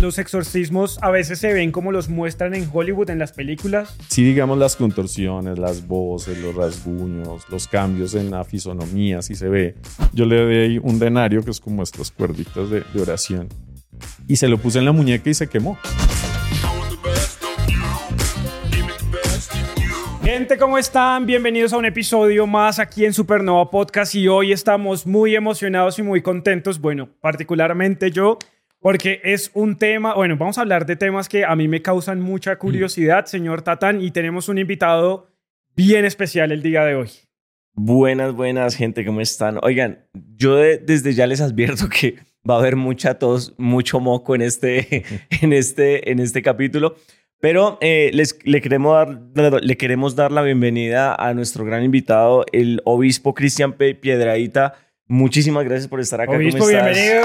los exorcismos a veces se ven como los muestran en Hollywood en las películas. Sí, digamos las contorsiones, las voces, los rasguños, los cambios en la fisonomía, sí se ve. Yo le di un denario que es como estas cuerditas de, de oración y se lo puse en la muñeca y se quemó. Gente, ¿cómo están? Bienvenidos a un episodio más aquí en Supernova Podcast y hoy estamos muy emocionados y muy contentos, bueno, particularmente yo, porque es un tema, bueno, vamos a hablar de temas que a mí me causan mucha curiosidad, señor Tatán, y tenemos un invitado bien especial el día de hoy. Buenas, buenas, gente, ¿cómo están? Oigan, yo desde ya les advierto que va a haber mucha tos, mucho moco en este, en este, en este capítulo. Pero eh, les, le, queremos dar, le queremos dar la bienvenida a nuestro gran invitado, el obispo Cristian Piedraíta. Muchísimas gracias por estar acá. Obispo, bienvenido.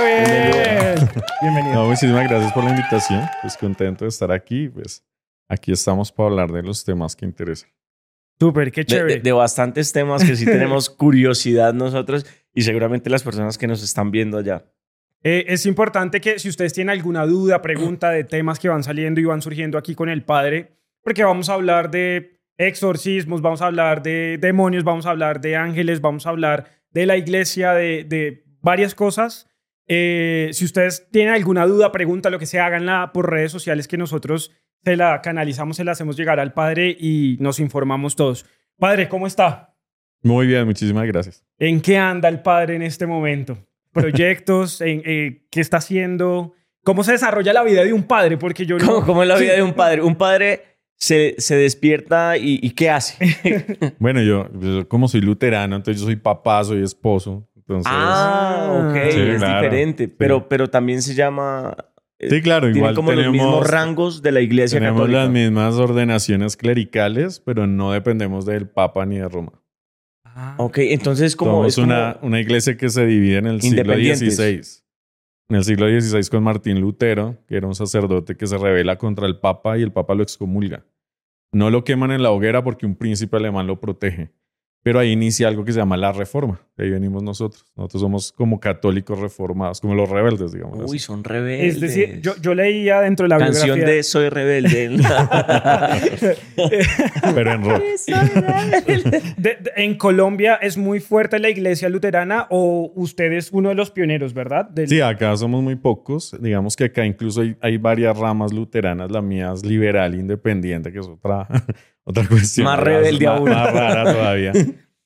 Bienvenido. muchísimas gracias por la invitación. Pues contento de estar aquí. Pues aquí estamos para hablar de los temas que interesan. Súper, qué chévere. De, bastantes temas que sí tenemos curiosidad nosotros y seguramente las personas que nos están viendo allá. Eh, es importante que si ustedes tienen alguna duda, pregunta de temas que van saliendo y van surgiendo aquí con el Padre, porque vamos a hablar de exorcismos, vamos a hablar de demonios, vamos a hablar de ángeles, vamos a hablar de la iglesia, de, varias cosas. Eh, si ustedes tienen alguna duda, pregunta, lo que sea, háganla por redes sociales que nosotros se la canalizamos, se la hacemos llegar al Padre y nos informamos todos. Padre, ¿cómo está? Muy bien, muchísimas gracias. ¿En qué anda el Padre en este momento? proyectos, en, eh, qué está haciendo, cómo se desarrolla la vida de un padre, porque yo no... ¿Cómo, es la vida de un padre? Un padre se, se despierta y, ¿qué hace? bueno, yo, como soy luterano, entonces yo soy papá, soy esposo. Entonces, ah, ok, es diferente, pero, pero también se llama... Eh, sí, claro, igual como tenemos, los mismos rangos de la iglesia tenemos las mismas ordenaciones clericales, pero no dependemos del Papa ni de Roma. Ah. Ok, entonces como... es una, una iglesia que se divide en el siglo XVI. En el siglo XVI con Martín Lutero, que era un sacerdote que se rebela contra el Papa y el Papa lo excomulga. No lo queman en la hoguera porque un príncipe alemán lo protege. Pero ahí inicia algo que se llama la reforma. De ahí venimos nosotros. Nosotros somos como católicos reformados, como los rebeldes, digamos. Uy, son rebeldes. Es decir, yo, yo leía dentro de la Canción de Soy rebelde. Pero en rock. en Colombia es muy fuerte la iglesia luterana o usted es uno de los pioneros, ¿verdad? Sí, acá somos muy pocos. Digamos que acá incluso hay, hay varias ramas luteranas. La mía es liberal, independiente, que es otra otra cuestión. Más rebelde aún. Más rara todavía.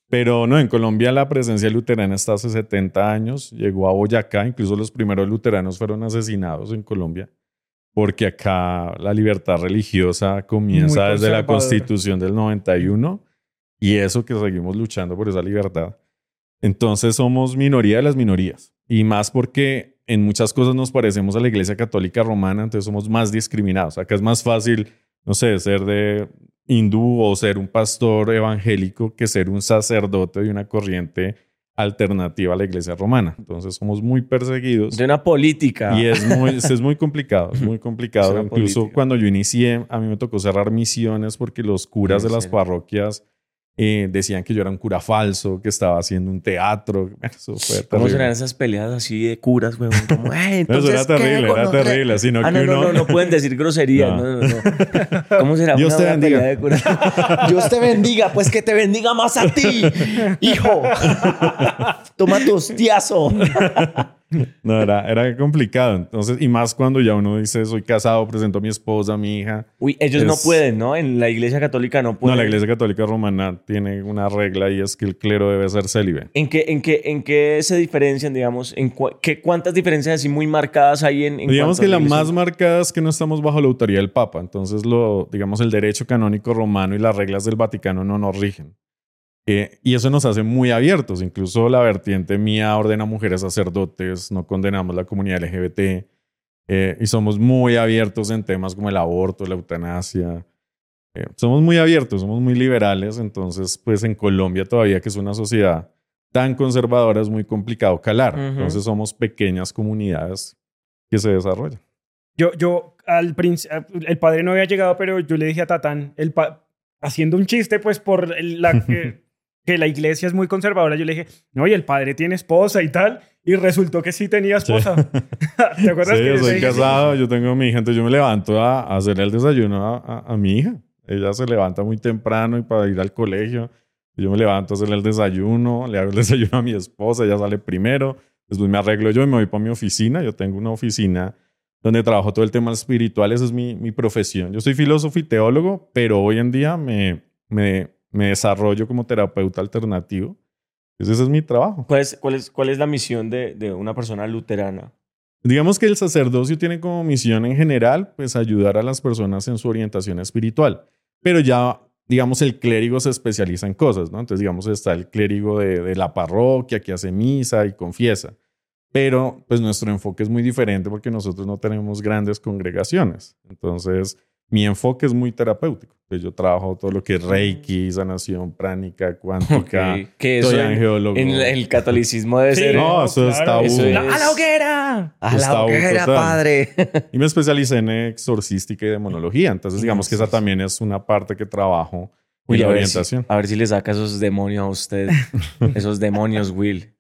Pero no, en Colombia la presencia luterana está hace 70 años, llegó a Boyacá, incluso los primeros luteranos fueron asesinados en Colombia, porque acá la libertad religiosa comienza desde la constitución del 91 y eso que seguimos luchando por esa libertad. Entonces somos minoría de las minorías y más porque en muchas cosas nos parecemos a la Iglesia Católica Romana, entonces somos más discriminados. Acá es más fácil, no sé, ser de hindú o ser un pastor evangélico que ser un sacerdote de una corriente alternativa a la iglesia romana. Entonces somos muy perseguidos. De una política. Y es muy, es muy complicado, es muy complicado. Incluso cuando yo inicié, a mí me tocó cerrar misiones porque los curas de las parroquias eh, decían que yo era un cura falso, que estaba haciendo un teatro. Eso fue ¿Cómo serán esas peleas así de curas, güey? Como, eso era terrible, era terrible. Sino ah, no, no, no, no pueden decir groserías. No. No, no, ¿Cómo será Dios te bendiga. De curas? Dios te bendiga, pues que te bendiga más a ti, hijo. Toma tu hostiazo. No, era, era complicado. Entonces, y más cuando ya uno dice, soy casado, presento a mi esposa, a mi hija. Uy, ellos no pueden, ¿no? En la iglesia católica no pueden. No, la iglesia católica romana tiene una regla y es que el clero debe ser célibe. ¿En qué, en qué, en qué se diferencian, digamos? ¿En qué, ¿Cuántas diferencias así muy marcadas hay en, Digamos que la más marcada es que no estamos bajo la autoridad del Papa. Entonces, lo, digamos, el derecho canónico romano y las reglas del Vaticano no nos rigen. Eh, y eso nos hace muy abiertos. Incluso la vertiente mía ordena mujeres sacerdotes, no condenamos la comunidad LGBT. Eh, y somos muy abiertos en temas como el aborto, la eutanasia. Eh, somos muy abiertos, somos muy liberales. Entonces, pues en Colombia todavía, que es una sociedad tan conservadora, es muy complicado calar. Entonces somos pequeñas comunidades que se desarrollan. Yo, yo, al el padre no había llegado, pero yo le dije a Tatán, el haciendo un chiste, pues por la, que la iglesia es muy conservadora. Yo le dije, no, y el padre tiene esposa y tal. y resultó que sí tenía esposa. ¿Te acuerdas Sí, que yo soy dije? casado, yo tengo mi hija, entonces yo me levanto a, a hacerle el desayuno a, a- a mi hija. Ella se levanta muy temprano y para ir al colegio. Yo me levanto a hacerle el desayuno, le hago el desayuno a mi esposa, ella sale primero, después me arreglo yo y me voy para mi oficina. Yo tengo una oficina donde trabajo todo el tema espiritual, esa es mi, mi profesión. Yo soy filósofo y teólogo, pero hoy en día me, me, me desarrollo como terapeuta alternativo. Entonces ese es mi trabajo. ¿Cuál es, cuál es, cuál es la misión de, de una persona luterana? Digamos que el sacerdocio tiene como misión en general, pues ayudar a las personas en su orientación espiritual. Pero ya, digamos, el clérigo se especializa en cosas, ¿no? Entonces, digamos, está el clérigo de, de la parroquia que hace misa y confiesa. Pero, pues nuestro enfoque es muy diferente porque nosotros no tenemos grandes congregaciones. Entonces, mi enfoque es muy terapéutico. Pues yo trabajo todo lo que es Reiki, sanación pránica, cuántica. Ok, Que eso Soy en, angeólogo. en el catolicismo debe Sí, ser... No, eso es tabú. Eso es- ¡A la hoguera! ¡A la hoguera, total. padre! Y me especialicé en exorcística y demonología. Entonces, digamos que esa también es una parte que trabajo en Uy, la a ver, si, orientación. a ver si le saca esos demonios a usted. esos demonios, Will.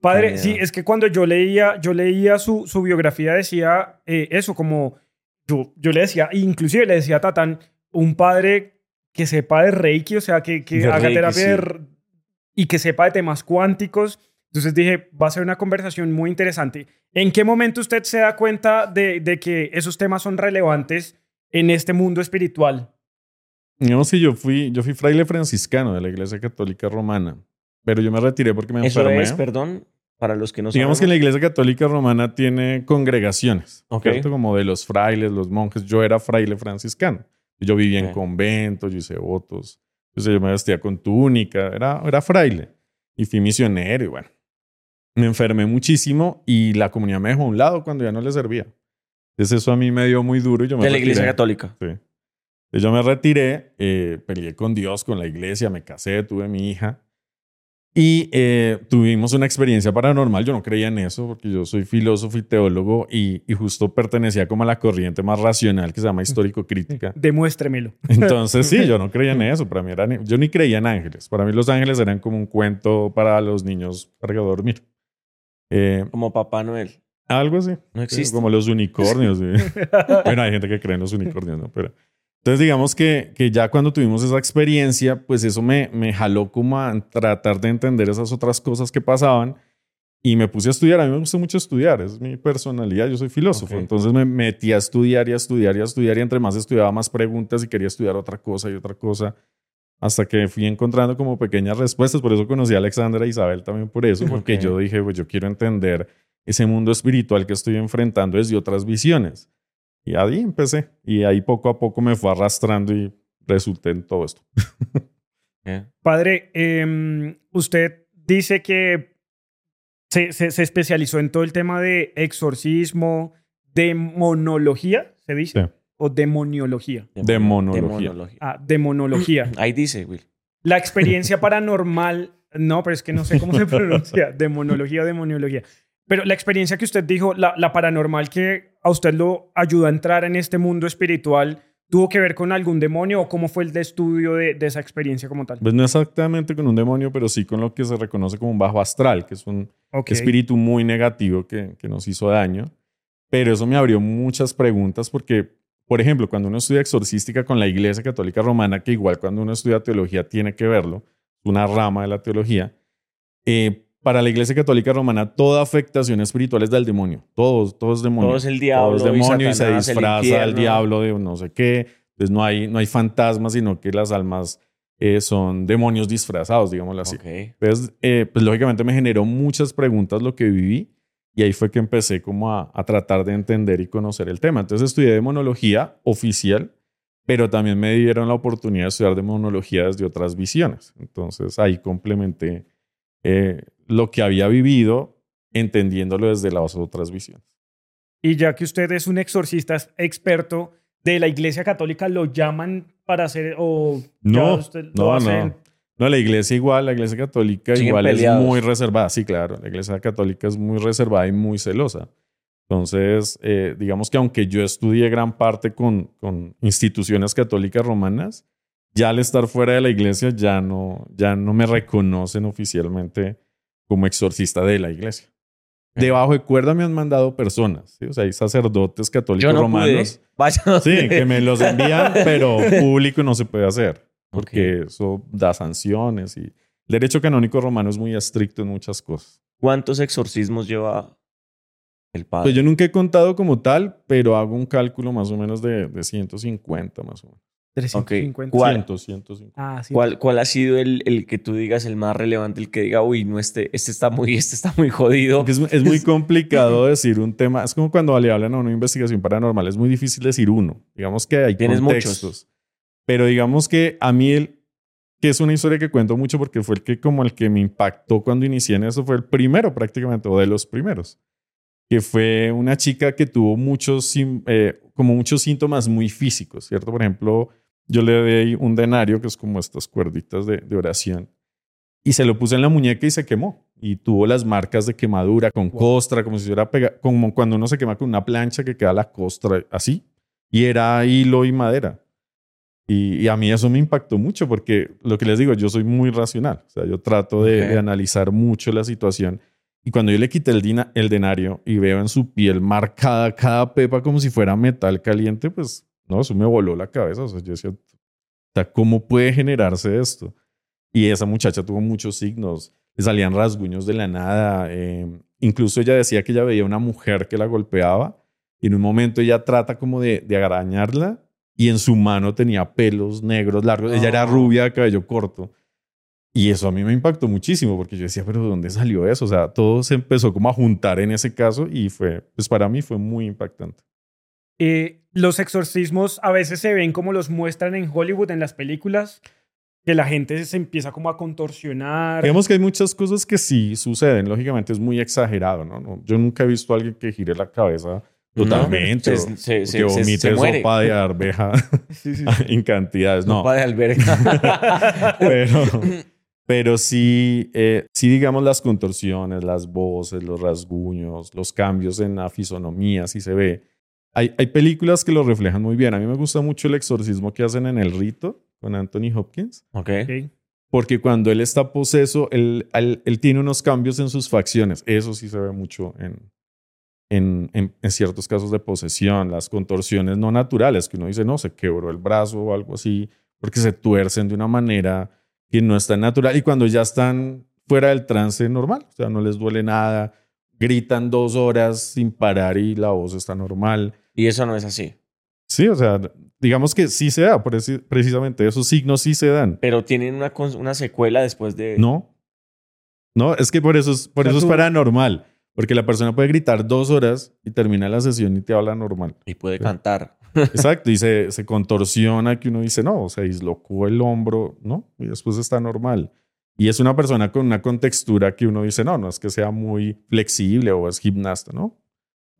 Padre, sí, es que cuando yo leía, yo leía su, su biografía decía eh, eso, como yo, yo le decía, inclusive le decía a Tatán, un padre que sepa de Reiki, o sea, que, que De haga Reiki, terapia de sí. r- y que sepa de temas cuánticos. Entonces dije, va a ser una conversación muy interesante. ¿En qué momento usted se da cuenta de, de que esos temas son relevantes en este mundo espiritual? Digamos que yo fui, yo fui fraile franciscano de la Iglesia Católica Romana, pero yo me retiré porque me Eso enfermé. es, perdón, para los que no Digamos que la. Iglesia Católica Romana tiene congregaciones, Ok. ¿cierto? Como de los frailes, los monjes. Yo era fraile franciscano. Yo vivía en Ok. conventos, yo hice votos. Entonces yo me vestía con túnica, era, era fraile. Y fui misionero y bueno. Me enfermé muchísimo y la comunidad me dejó a un lado cuando ya no le servía. Entonces eso a mí me dio muy duro y yo me De la iglesia retiré. católica. Sí. Entonces yo me retiré, eh, peleé con Dios, con la iglesia, me casé, tuve mi hija. Y eh, tuvimos una experiencia paranormal. Yo no creía en eso porque yo soy filósofo y teólogo y, y justo pertenecía como a la corriente más racional que se llama histórico-crítica. Demuéstremelo. Entonces sí, yo no creía en eso. Para mí eran, yo ni creía en ángeles. Para mí los ángeles eran como un cuento para los niños para dormir. Eh, Como Papá Noel. algo así. No existe. como los unicornios. sí. bueno, hay gente que cree en los unicornios, ¿no? Pero, entonces, digamos que, que ya cuando tuvimos esa experiencia, pues eso me, me jaló como a tratar de entender esas otras cosas que pasaban y me puse a estudiar. A mí me gusta mucho estudiar, es mi personalidad, yo soy filósofo. Ok. Entonces me metí a estudiar y a estudiar y a estudiar y entre más estudiaba más preguntas y quería estudiar otra cosa y otra cosa. Hasta que fui encontrando como pequeñas respuestas. Por eso conocí a Alexandra e Isabel también por eso, porque Ok. yo dije, pues yo quiero entender ese mundo espiritual que estoy enfrentando desde otras visiones. Y ahí empecé. Y ahí poco a poco me fue arrastrando y resulté en todo esto. ¿eh? Padre, em, usted dice que se, se- se especializó en todo el tema de exorcismo, demonología, ¿se dice? Sí. O demoniología. Demonología. Ah, demonología. Ahí dice, Will. La experiencia paranormal, no, pero es que no sé cómo se pronuncia, demonología o demoniología. Pero la experiencia que usted dijo, la, la paranormal que a usted lo ayudó a entrar en este mundo espiritual, ¿tuvo que ver con algún demonio o cómo fue el de estudio de, de esa experiencia como tal? Pues no exactamente con un demonio, pero sí con lo que se reconoce como un bajo astral, que es un espíritu muy negativo que, que nos hizo daño. Pero eso me abrió muchas preguntas porque, por ejemplo, cuando uno estudia exorcística con la Iglesia Católica Romana, que igual cuando uno estudia teología tiene que verlo, una rama de la teología, eh, para la Iglesia Católica Romana toda afectación espiritual es del demonio. Todo, todo es demonio. Todo es el diablo. Todo es demonio y, se Satanás, el disfraza al diablo de no sé qué. Entonces no hay, no hay fantasmas, sino que las almas eh, son demonios disfrazados, digámoslo así. Ok. Entonces, eh, pues lógicamente me generó muchas preguntas lo que viví y ahí fue que empecé como a, a tratar de entender y conocer el tema. Entonces estudié demonología oficial, pero también me dieron la oportunidad de estudiar demonología desde otras visiones. Entonces ahí complementé eh, lo que había vivido entendiéndolo desde las otras visiones. Y ya que usted es un exorcista experto de la Iglesia Católica, ¿lo llaman para hacer o No, usted lo no, no. No, la iglesia igual, la iglesia católica Siguen igual peleados. es muy reservada. Sí, claro, la iglesia católica es muy reservada y muy celosa. Entonces, eh, digamos que aunque yo estudié gran parte con, con instituciones católicas romanas, ya al estar fuera de la iglesia ya no, ya no me reconocen oficialmente como exorcista de la iglesia. Debajo de cuerda me han mandado personas, ¿sí? o sea, hay sacerdotes católicos no romanos. Vaya, Sí, que me los envían, pero público no se puede hacer, porque eso da sanciones y el derecho canónico romano es muy estricto en muchas cosas. ¿Cuántos exorcismos lleva el padre? Pues yo nunca he contado como tal, pero hago un cálculo más o menos de, de 150 más o menos. 350. ¿Cuál? 100, 150. Ah, sí. ¿Cuál, ¿Cuál ha sido el, el que tú digas el más relevante, el que diga, uy, no, este, este está muy, este está muy jodido? Es, es muy complicado decir un tema. Es como cuando le hablan a una investigación paranormal. Es muy difícil decir uno. Digamos que hay Tienes contextos. muchos. Pero digamos que a mí, el, que es una historia que cuento mucho porque fue el que como el que me impactó cuando inicié en eso, fue el primero prácticamente, o de los primeros. Que fue una chica que tuvo muchos, eh, como muchos síntomas muy físicos, ¿cierto? Por ejemplo, yo le di un denario, que es como estas cuerditas de, de oración, y se lo puse en la muñeca y se quemó. Y tuvo las marcas de quemadura con costra, como si se hubiera pegado, como cuando uno se quema con una plancha que queda la costra así. Y era hilo y madera. Y, y a mí eso me impactó mucho porque lo que les digo, yo soy muy racional. O sea, yo trato de analizar mucho la situación. Y cuando yo le quité el, dina- el denario y veo en su piel marcada cada pepa como si fuera metal caliente, pues no, eso me voló la cabeza. O sea, yo decía, ¿cómo puede generarse esto? Y esa muchacha tuvo muchos signos, le salían rasguños de la nada. eh, incluso ella decía que ella veía una mujer que la golpeaba y en un momento ella trata como de, de arañarla y en su mano tenía pelos negros largos. Ella era No. rubia de cabello corto. Y eso a mí me impactó muchísimo porque yo decía, pero ¿de dónde salió eso? O sea, todo se empezó como a juntar en ese caso y fue, pues para mí fue muy impactante. Eh, los exorcismos a veces se ven como los muestran en Hollywood, en las películas, que la gente se empieza como a contorsionar. Digamos que hay muchas cosas que sí suceden. Lógicamente es muy exagerado, ¿no? No, Yo nunca he visto a alguien que gire la cabeza totalmente. Se- o- se- o se- que se- vomite sopa de arveja Sí, sí, sí. en cantidades. No, Sopa de alberga. pero, pero sí, eh, sí, digamos, las contorsiones, las voces, los rasguños, los cambios en la fisonomía, sí se ve. Hay, hay películas que lo reflejan muy bien. A mí me gusta mucho el exorcismo que hacen en El Rito con Anthony Hopkins, ok. Porque cuando él está poseso, él, él, él tiene unos cambios en sus facciones. Eso sí se ve mucho en, en, en, en ciertos casos de posesión, las contorsiones no naturales, que uno dice, no, se quebró el brazo o algo así, porque se tuercen de una manera que no es tan natural. Y cuando ya están fuera del trance normal, o sea, no les duele nada, gritan dos horas sin parar y la voz está normal. Y eso no es así. Sí, o sea, digamos que sí se da, precisamente esos signos sí se dan. Pero tienen una, una secuela después de... No. No, es que por eso es, por O sea, eso es tú- paranormal. Porque la persona puede gritar dos horas y termina la sesión y te habla normal. Y puede Sí. cantar. Exacto. Y se, se contorsiona que uno dice, no, se dislocó el hombro, ¿no? Y después está normal. Y es una persona con una contextura que uno dice, no, no es que sea muy flexible o es gimnasta, ¿no?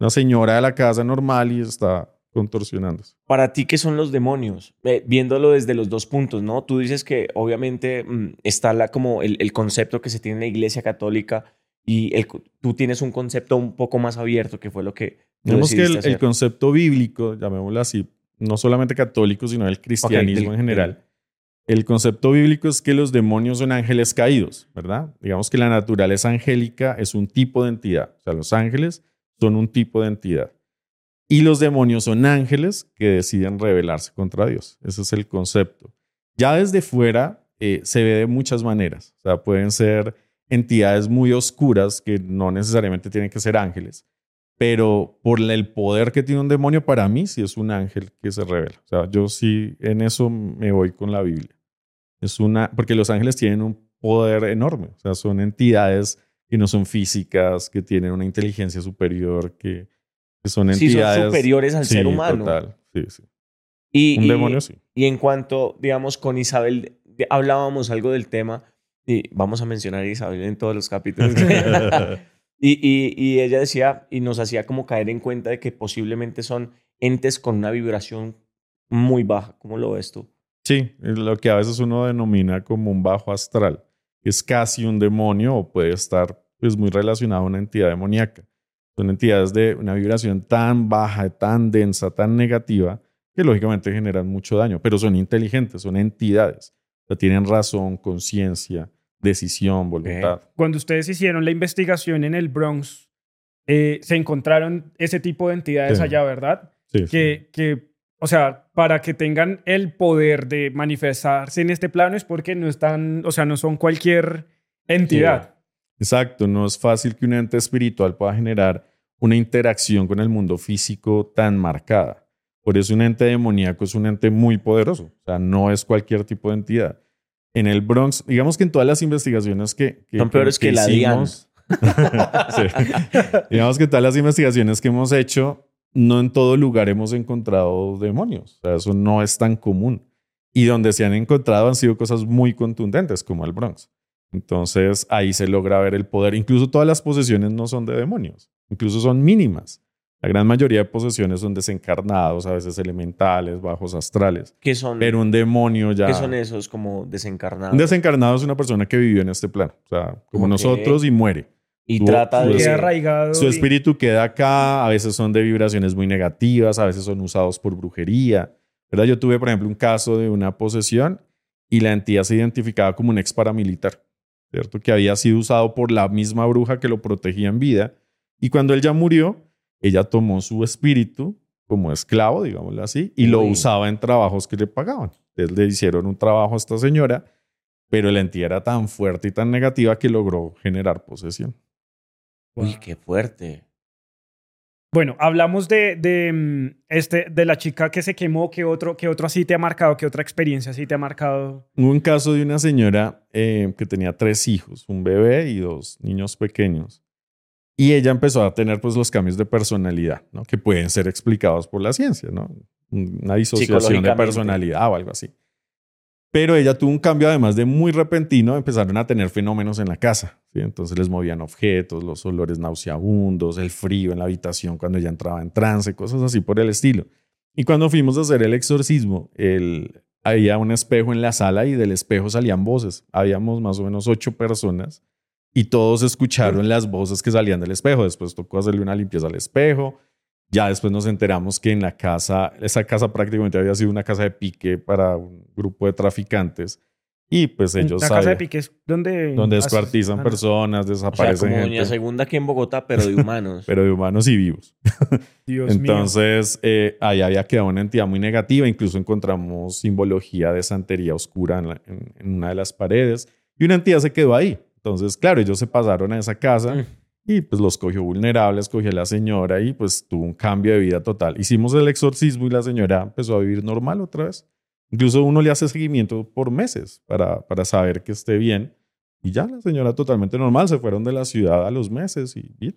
Una señora de la casa normal y está contorsionándose. Para ti, ¿qué son los demonios? Eh, viéndolo desde los dos puntos, ¿no? Tú dices que obviamente mm, está la, como el, el concepto que se tiene en la iglesia católica y el, tú tienes un concepto un poco más abierto, que fue lo que... Digamos que el, concepto bíblico, llamémoslo así, no solamente católico, sino el cristianismo en general. El concepto bíblico es que los demonios son ángeles caídos, ¿verdad? Digamos que la naturaleza angélica es un tipo de entidad. O sea, los ángeles son un tipo de entidad. Y los demonios son ángeles que deciden rebelarse contra Dios. Ese es el concepto. Ya desde fuera eh, se ve de muchas maneras. O sea, pueden ser entidades muy oscuras que no necesariamente tienen que ser ángeles pero por el poder que tiene un demonio, para mí sí es un ángel que se revela. O sea, yo sí en eso me voy con la Biblia. Es una, porque los ángeles tienen un poder enorme. O sea, son entidades que no son físicas, que tienen una inteligencia superior, que, que son Sí, entidades. son superiores al Sí, ser humano. Total. Sí, sí. Y, Un y- demonio sí. Y en cuanto, digamos, con Isabel, hablábamos algo del tema, y vamos a mencionar a Isabel en todos los capítulos. y, y- y ella decía, y nos hacía como caer en cuenta de que posiblemente son entes con una vibración muy baja. ¿Cómo lo ves tú? Sí, lo que a veces uno denomina como un bajo astral. Es casi un demonio o puede estar pues, muy relacionado a una entidad demoníaca. Son entidades de una vibración tan baja, tan densa, tan negativa, que lógicamente generan mucho daño, pero son inteligentes, son entidades. O sea, tienen razón, conciencia, decisión, voluntad. Cuando ustedes hicieron la investigación en el Bronx, eh, se encontraron ese tipo de entidades Sí. allá, ¿verdad? Sí, sí. Que, que, o sea, para que tengan el poder de manifestarse en este plano es porque no están, o sea, no son cualquier entidad. Exacto, no es fácil que un ente espiritual pueda generar una interacción con el mundo físico tan marcada. Por eso un ente demoníaco es un ente muy poderoso, o sea, no es cualquier tipo de entidad. En el Bronx, digamos que en todas las investigaciones que, que Son peores que, la hicimos, Sí. digamos que todas las investigaciones que hemos hecho, no en todo lugar hemos encontrado demonios, o sea, eso no es tan común. Y donde se han encontrado han sido cosas muy contundentes, como el Bronx. Entonces ahí se logra ver el poder. Incluso todas las posesiones no son de demonios, incluso son mínimas. La gran mayoría de posesiones son desencarnados, a veces elementales, bajos astrales. ¿Qué son, Pero un demonio ya... ¿qué son esos como desencarnados? Un desencarnado es una persona que vivió en este plano, o sea, como nosotros y muere. y Su- trata de... Queda arraigado. Su y- espíritu queda acá, a veces son de vibraciones muy negativas, a veces son usados por brujería. ¿verdad? Yo tuve, por ejemplo, un caso de una posesión y la entidad se identificaba como un ex paramilitar, ¿cierto? Que había sido usado por la misma bruja que lo protegía en vida. Y cuando él ya murió, ella tomó su espíritu como esclavo, digámoslo así, y lo Uy. usaba en trabajos que le pagaban. Entonces le hicieron un trabajo a esta señora, pero la entidad era tan fuerte y tan negativa que logró generar posesión. Uy, qué fuerte. Bueno, hablamos de, de, mm, este, de la chica que se quemó, ¿qué otro, qué otro así te ha marcado? ¿Qué otra experiencia así te ha marcado? Hubo un caso de una señora eh, que tenía tres hijos, un bebé y dos niños pequeños. Y ella empezó a tener pues los cambios de personalidad, ¿no? Que pueden ser explicados por la ciencia, ¿no? Una disociación de personalidad o algo así. Pero ella tuvo un cambio además de muy repentino, empezaron a tener fenómenos en la casa. Entonces les movían objetos, los olores nauseabundos, el frío en la habitación cuando ella entraba en trance, cosas así por el estilo. Y cuando fuimos a hacer el exorcismo, el, había un espejo en la sala y del espejo salían voces. Habíamos más o menos ocho personas y todos escucharon las voces que salían del espejo. Después tocó hacerle una limpieza al espejo. Ya después nos enteramos que en la casa, esa casa prácticamente había sido una casa de pique para un grupo de traficantes. Y pues ellos la casa de sabían- piques donde... donde descuartizan ah, personas, O sea, desaparecen como gente, Doña Segunda aquí en Bogotá, pero de humanos. pero de humanos y vivos. Dios mío. Entonces, eh, ahí había quedado una entidad muy negativa. Incluso encontramos simbología de santería oscura en, la- en- en una de las paredes. Y una entidad se quedó ahí. Entonces, claro, ellos se pasaron a esa casa Mm. Y pues los cogió vulnerables, cogió a la señora y pues tuvo un cambio de vida total. Hicimos el exorcismo y la señora empezó a vivir normal otra vez. Incluso uno le hace seguimiento por meses para, para saber que esté bien. Y ya la señora totalmente normal. Se fueron de la ciudad a los meses y bien.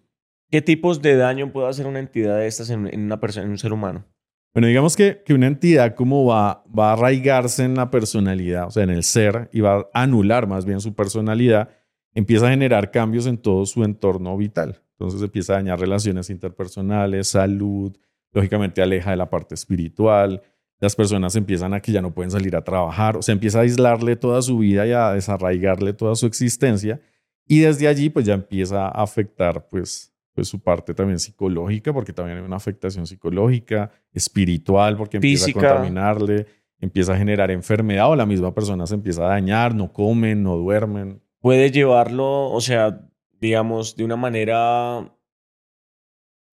¿Qué tipos de daño puede hacer una entidad de estas en, en una persona, en un ser humano? Bueno, digamos que, que una entidad como va, va a arraigarse en la personalidad, o sea, en el ser, y va a anular más bien su personalidad, empieza a generar cambios en todo su entorno vital. Entonces empieza a dañar relaciones interpersonales, salud, lógicamente aleja de la parte espiritual, las personas empiezan a que ya no pueden salir a trabajar, o sea, empieza a aislarle toda su vida y a desarraigarle toda su existencia, y desde allí pues ya empieza a afectar pues, pues su parte también psicológica, porque también hay una afectación psicológica, espiritual, porque empieza Física. a contaminarle, empieza a generar enfermedad o la misma persona se empieza a dañar, no comen, no duermen. Puede llevarlo, o sea, digamos, de una manera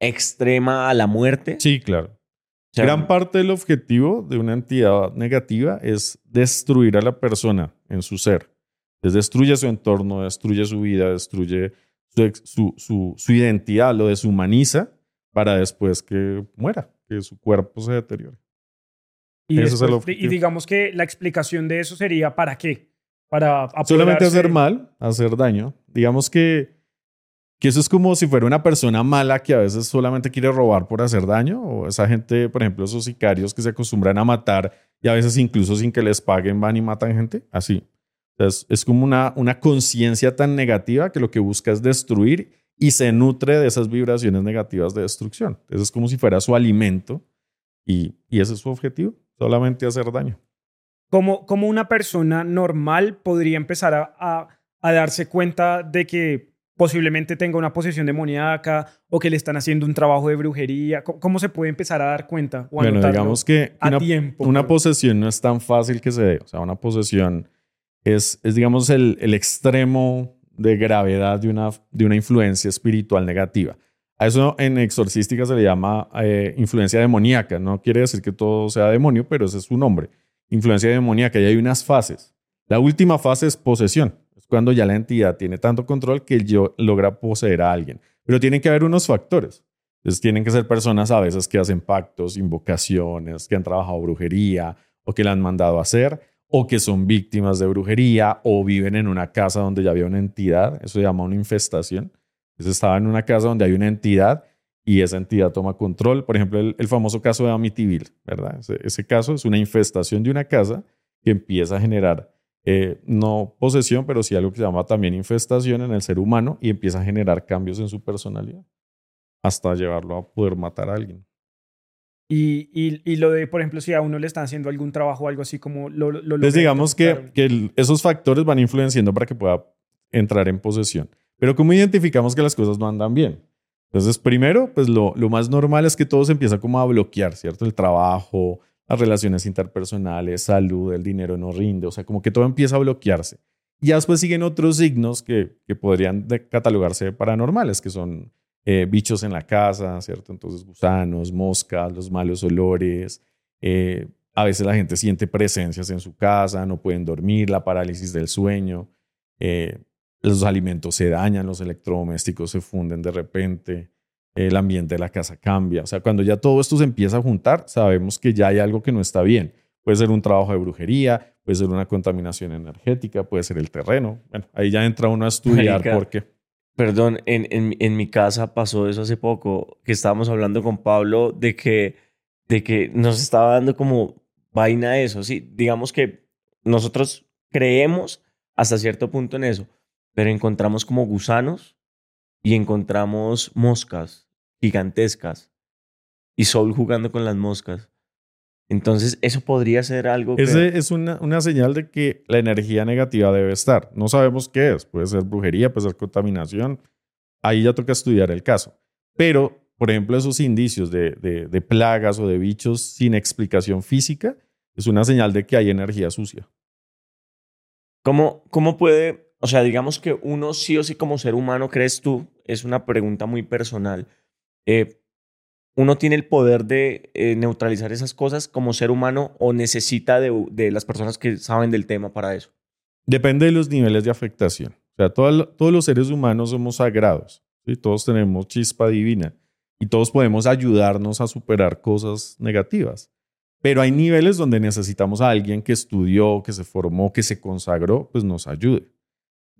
extrema a la muerte. Sí, claro. O sea, Gran parte del objetivo de una entidad negativa es destruir a la persona en su ser. Les destruye su entorno, destruye su vida, destruye su, su, su- su identidad, lo deshumaniza para después que muera, que su cuerpo se deteriore. Y, Ese es el objetivo. y digamos que la explicación de eso sería ¿para qué? Para Solamente hacer mal, hacer daño. Digamos que, que eso es como si fuera una persona mala que a veces solamente quiere robar por hacer daño. O esa gente, por ejemplo, esos sicarios que se acostumbran a matar y a veces incluso sin que les paguen van y matan gente. Así. Entonces, es como una, una conciencia tan negativa que lo que busca es destruir y se nutre de esas vibraciones negativas de destrucción. Entonces, es como si fuera su alimento y, y ese es su objetivo, solamente hacer daño. ¿Cómo, cómo una persona normal podría empezar a, a- a darse cuenta de que posiblemente tenga una posesión demoníaca o que le están haciendo un trabajo de brujería? ¿Cómo, cómo se puede empezar a dar cuenta? O Bueno, digamos que a una, tiempo. una posesión no es tan fácil que se dé. O sea, una posesión es, es digamos, el, el extremo de gravedad de una, de una influencia espiritual negativa. A eso en exorcística se le llama eh, influencia demoníaca. No quiere decir que todo sea demonio, pero ese es su nombre. Influencia demoníaca. Y hay unas fases. La última fase es posesión. Es cuando ya la entidad tiene tanto control que yo logra poseer a alguien. Pero tienen que haber unos factores. Entonces tienen que ser personas a veces que hacen pactos, invocaciones, que han trabajado brujería o que la han mandado a hacer o que son víctimas de brujería o viven en una casa donde ya había una entidad. Eso se llama una infestación. Entonces estaba en una casa donde hay una entidad y esa entidad toma control. Por ejemplo, el, famoso caso de Amityville, ¿verdad? Ese, caso es una infestación de una casa que empieza a generar eh, no posesión, pero sí algo que se llama también infestación en el ser humano y empieza a generar cambios en su personalidad hasta llevarlo a poder matar a alguien. Y, y, lo de, por ejemplo, si a uno le están haciendo algún trabajo o algo así como lo... lo, Entonces digamos que, que esos factores van influenciando para que pueda entrar en posesión. Pero ¿cómo identificamos que las cosas no andan bien? Entonces, primero, pues lo, lo más normal es que todo se empieza como a bloquear, ¿cierto? El trabajo, las relaciones interpersonales, salud, el dinero no rinde, o sea, como que todo empieza a bloquearse. Y ya después siguen otros signos que, que podrían catalogarse paranormales, que son eh, bichos en la casa, ¿cierto? Entonces, gusanos, moscas, los malos olores. Eh, a veces la gente siente presencias en su casa, no pueden dormir, la parálisis del sueño. Eh, los alimentos se dañan, los electrodomésticos se funden de repente, el ambiente de la casa cambia. O sea, cuando ya todo esto se empieza a juntar, sabemos que ya hay algo que no está bien. Puede ser un trabajo de brujería, puede ser una contaminación energética, puede ser el terreno. Bueno, ahí ya entra uno a estudiar por qué. Perdón, en, en, en, mi casa pasó eso hace poco, que estábamos hablando con Pablo de que, de que nos estaba dando como vaina eso. Sí, digamos que nosotros creemos hasta cierto punto en eso pero encontramos como gusanos y encontramos moscas gigantescas y Sol jugando con las moscas. Entonces, eso podría ser algo que... Ese es una, una, señal de que la energía negativa debe estar. No sabemos qué es. Puede ser brujería, puede ser contaminación. Ahí ya toca estudiar el caso. Pero, por ejemplo, esos indicios de, de, de plagas o de bichos sin explicación física es una señal de que hay energía sucia. ¿Cómo, cómo puede o sea, digamos que uno sí o sí como ser humano, ¿crees tú? Es una pregunta muy personal. Eh, ¿Uno tiene el poder de eh, neutralizar esas cosas como ser humano o necesita de, las personas que saben del tema para eso? Depende de los niveles de afectación. O sea, todos los seres humanos somos sagrados. ¿sí? Todos tenemos chispa divina y todos podemos ayudarnos a superar cosas negativas. Pero hay niveles donde necesitamos a alguien que estudió, que se formó, que se consagró, pues nos ayude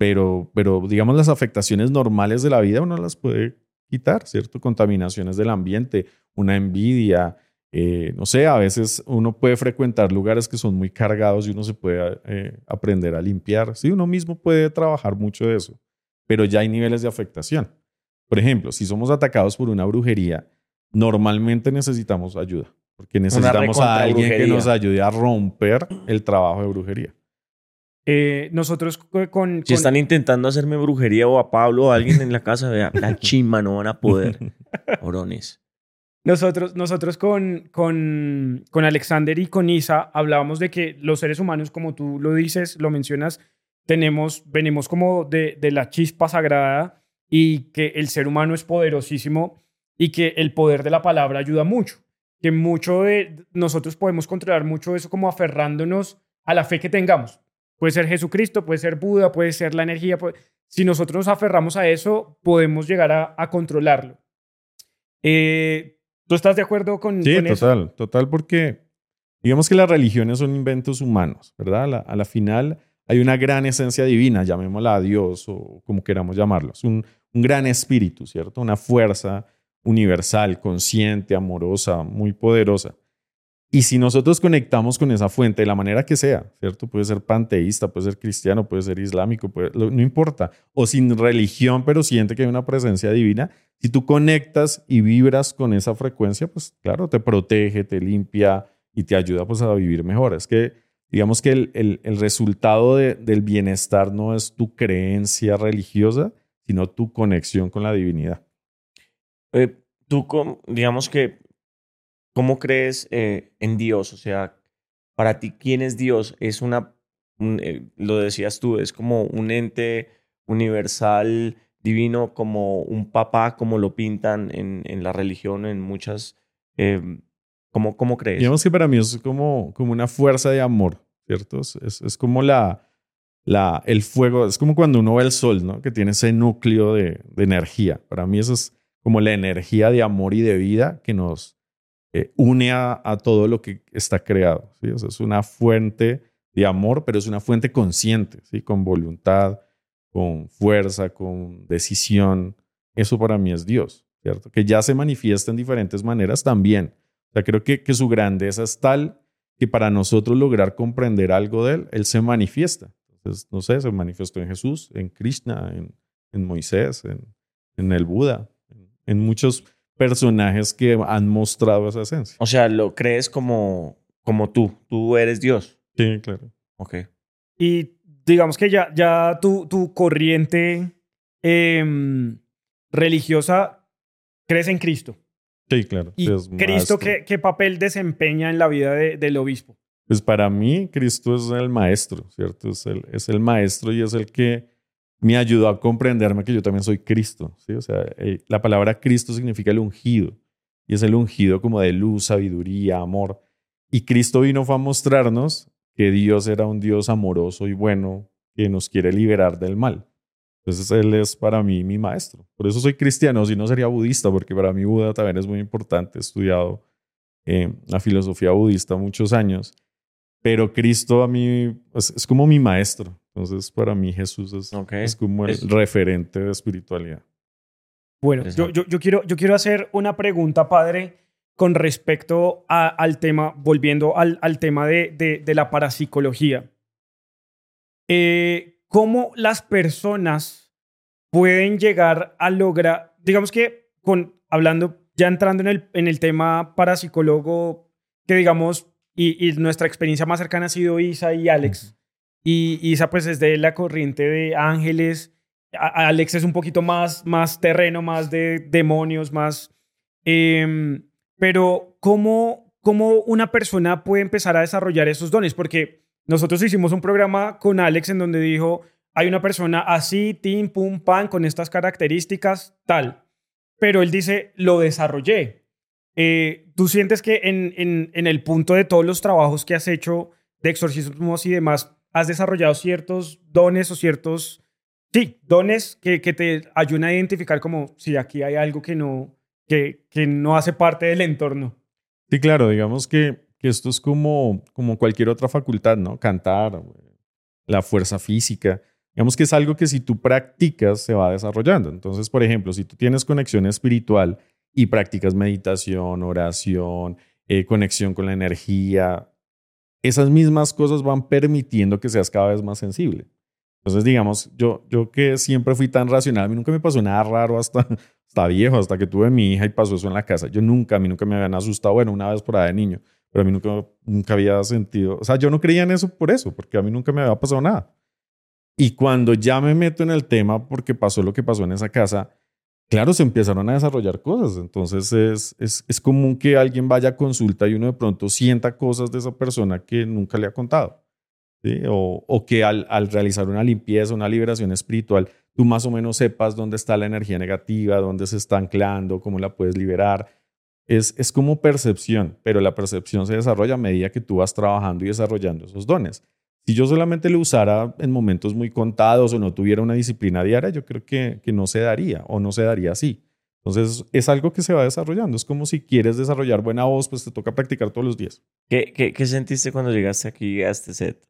pero, pero digamos las afectaciones normales de la vida uno las puede quitar, ¿cierto? Contaminaciones del ambiente, una envidia, eh, no sé, a veces uno puede frecuentar lugares que son muy cargados y uno se puede eh, aprender a limpiar. Sí, uno mismo puede trabajar mucho de eso, pero ya hay niveles de afectación. Por ejemplo, si somos atacados por una brujería, normalmente necesitamos ayuda, porque necesitamos a alguien que nos ayude a romper el trabajo de brujería. Eh, nosotros con, Si están intentando hacerme brujería o a Pablo o a alguien en la casa, vea, la chimba no van a poder. Orones. Nosotros, nosotros con, con, con Alexander y con Isa hablábamos de que los seres humanos, como tú lo dices, lo mencionas, tenemos, venimos como de, de la chispa sagrada y que el ser humano es poderosísimo y que el poder de la palabra ayuda mucho. Que mucho de nosotros podemos controlar mucho eso como aferrándonos a la fe que tengamos. Puede ser Jesucristo, puede ser Buda, puede ser la energía. Si nosotros nos aferramos a eso, podemos llegar a, controlarlo. Eh, ¿Tú estás de acuerdo con, sí, total, eso? Sí, total, porque digamos que las religiones son inventos humanos, ¿verdad? A la, final hay una gran esencia divina, llamémosla a Dios o como queramos llamarlo. Es un, un gran espíritu, ¿cierto? Una fuerza universal, consciente, amorosa, muy poderosa. Y si nosotros conectamos con esa fuente de la manera que sea, ¿cierto? Puede ser panteísta, puede ser cristiano, puede ser islámico, no importa. O sin religión, pero siente que hay una presencia divina. Si tú conectas y vibras con esa frecuencia, pues claro, te protege, te limpia y te ayuda pues a vivir mejor. Es que digamos que el, el, resultado del bienestar no es tu creencia religiosa, sino tu conexión con la divinidad. Eh, tú, digamos que ¿Cómo crees eh, en Dios? O sea, para ti, ¿quién es Dios? ¿Es una eh, lo decías tú, es como un ente universal, divino, como un papá, como lo pintan en, en la religión, en muchas... Em, ¿cómo, ¿Cómo crees? Digamos que para mí es como, como una fuerza de amor, ¿cierto? Es, es como la, la, el fuego, es como cuando uno ve el sol, ¿no? Que tiene ese núcleo de, de energía. Para mí eso es como la energía de amor y de vida que nos eh, une a, todo lo que está creado. ¿sí? O es una fuente de amor, pero es una fuente consciente, ¿sí? con voluntad, con fuerza, con decisión. Eso para mí es Dios, ¿cierto? Que ya se manifiesta en diferentes maneras también. O sea, creo que, que su grandeza es tal que para nosotros lograr comprender algo de Él, Él se manifiesta. Entonces, no sé, se manifestó en Jesús, en Krishna, en, en Moisés, en, en, el Buda, en, muchos personajes que han mostrado esa esencia. O sea, lo crees como, como tú, tú eres Dios. Sí, claro. Ok. Y digamos que ya, ya tu, tu corriente eh, religiosa crece en Cristo. Sí, claro. ¿Y es Cristo ¿qué, qué, papel desempeña en la vida de, del obispo? Pues para mí, Cristo es el maestro, ¿cierto? Es el, es el maestro y es el que me ayudó a comprenderme que yo también soy Cristo. O sea, eh, la palabra Cristo significa el ungido y es el ungido como de luz, sabiduría, amor. Y Cristo vino fue a mostrarnos que Dios era un Dios amoroso y bueno que nos quiere liberar del mal. Entonces Él es para mí mi maestro. Por eso soy cristiano, si no sería budista, porque para mí Buda también es muy importante. He estudiado eh, la filosofía budista muchos años, pero Cristo a mí es como mi maestro. Entonces para mí Jesús es, okay. es como el Es- referente de espiritualidad. Bueno, yo, yo, yo quiero, yo quiero hacer una pregunta, padre, con respecto a- al tema, volviendo al, al tema de, de- de la parapsicología. Eh, ¿Cómo las personas pueden llegar a lograr, digamos que con, hablando, ya entrando en el, en el tema parapsicólogo, que digamos, y, y nuestra experiencia más cercana ha sido Isa y Alex. Y Isa pues es de la corriente de ángeles. A- Alex es un poquito más, más terreno, más de demonios, más... em, pero ¿cómo, ¿cómo una persona puede empezar a desarrollar esos dones? Porque nosotros hicimos un programa con Alex en donde dijo, hay una persona así, tim, pum, pan, con estas características, tal. Pero él dice, lo desarrollé. Eh, ¿Tú sientes que en, en, en el punto de todos los trabajos que has hecho de exorcismos y demás, has desarrollado ciertos dones o ciertos, sí, dones que, que te ayudan a identificar como si aquí hay algo que no, que, que no hace parte del entorno? Sí, claro, digamos que, que esto es como, como cualquier otra facultad, ¿no? Cantar, la fuerza física. Digamos que es algo que si tú practicas se va desarrollando. Entonces, por ejemplo, si tú tienes conexión espiritual y practicas meditación, oración, eh, conexión con la energía, esas mismas cosas van permitiendo que seas cada vez más sensible. Entonces, digamos, yo, yo que siempre fui tan racional, a mí nunca me pasó nada raro hasta, hasta viejo, hasta que tuve mi hija y pasó eso en la casa. Yo nunca, a mí nunca me habían asustado, bueno, una vez por ahí de niño, pero a mí nunca, nunca había sentido, o sea, yo no creía en eso por eso, porque a mí nunca me había pasado nada. Y cuando ya me meto en el tema, porque pasó lo que pasó en esa casa, claro, se empezaron a desarrollar cosas. Entonces es, es, es común que alguien vaya a consulta y uno de pronto sienta cosas de esa persona que nunca le ha contado. O, o que al, al realizar una limpieza, una liberación espiritual, tú más o menos sepas dónde está la energía negativa, dónde se está anclando, cómo la puedes liberar. Es, es como percepción, pero la percepción se desarrolla a medida que tú vas trabajando y desarrollando esos dones. Si yo solamente lo usara en momentos muy contados o no tuviera una disciplina diaria, yo creo que, que no se daría o no se daría así. Entonces es algo que se va desarrollando. Es como si quieres desarrollar buena voz, pues te toca practicar todos los días. ¿Qué, qué, qué sentiste cuando llegaste aquí a este set?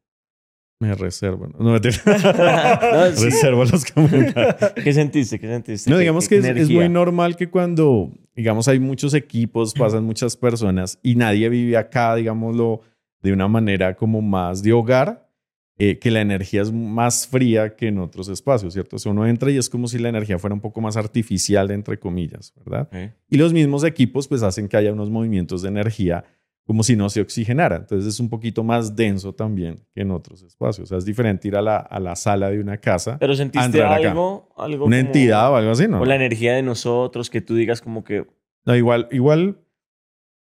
Me reservo. No, no, mentira. No, sí. reservo los comentarios. ¿Qué sentiste? ¿Qué sentiste? No, ¿Qué- digamos qué que es, es muy normal que cuando, digamos, hay muchos equipos, pasan muchas personas y nadie vive acá, digámoslo, de una manera como más de hogar, eh, que la energía es más fría que en otros espacios, ¿cierto? O sea, uno entra y es como si la energía fuera un poco más artificial, entre comillas, ¿verdad? Y los mismos equipos pues hacen que haya unos movimientos de energía como si no se oxigenara. Entonces es un poquito más denso también que en otros espacios. O sea, es diferente ir a la, a la sala de una casa, Pero a sentiste acá. algo, algo una como- entidad o algo así, ¿no? O la energía de nosotros, que tú digas como que... No, igual, igual,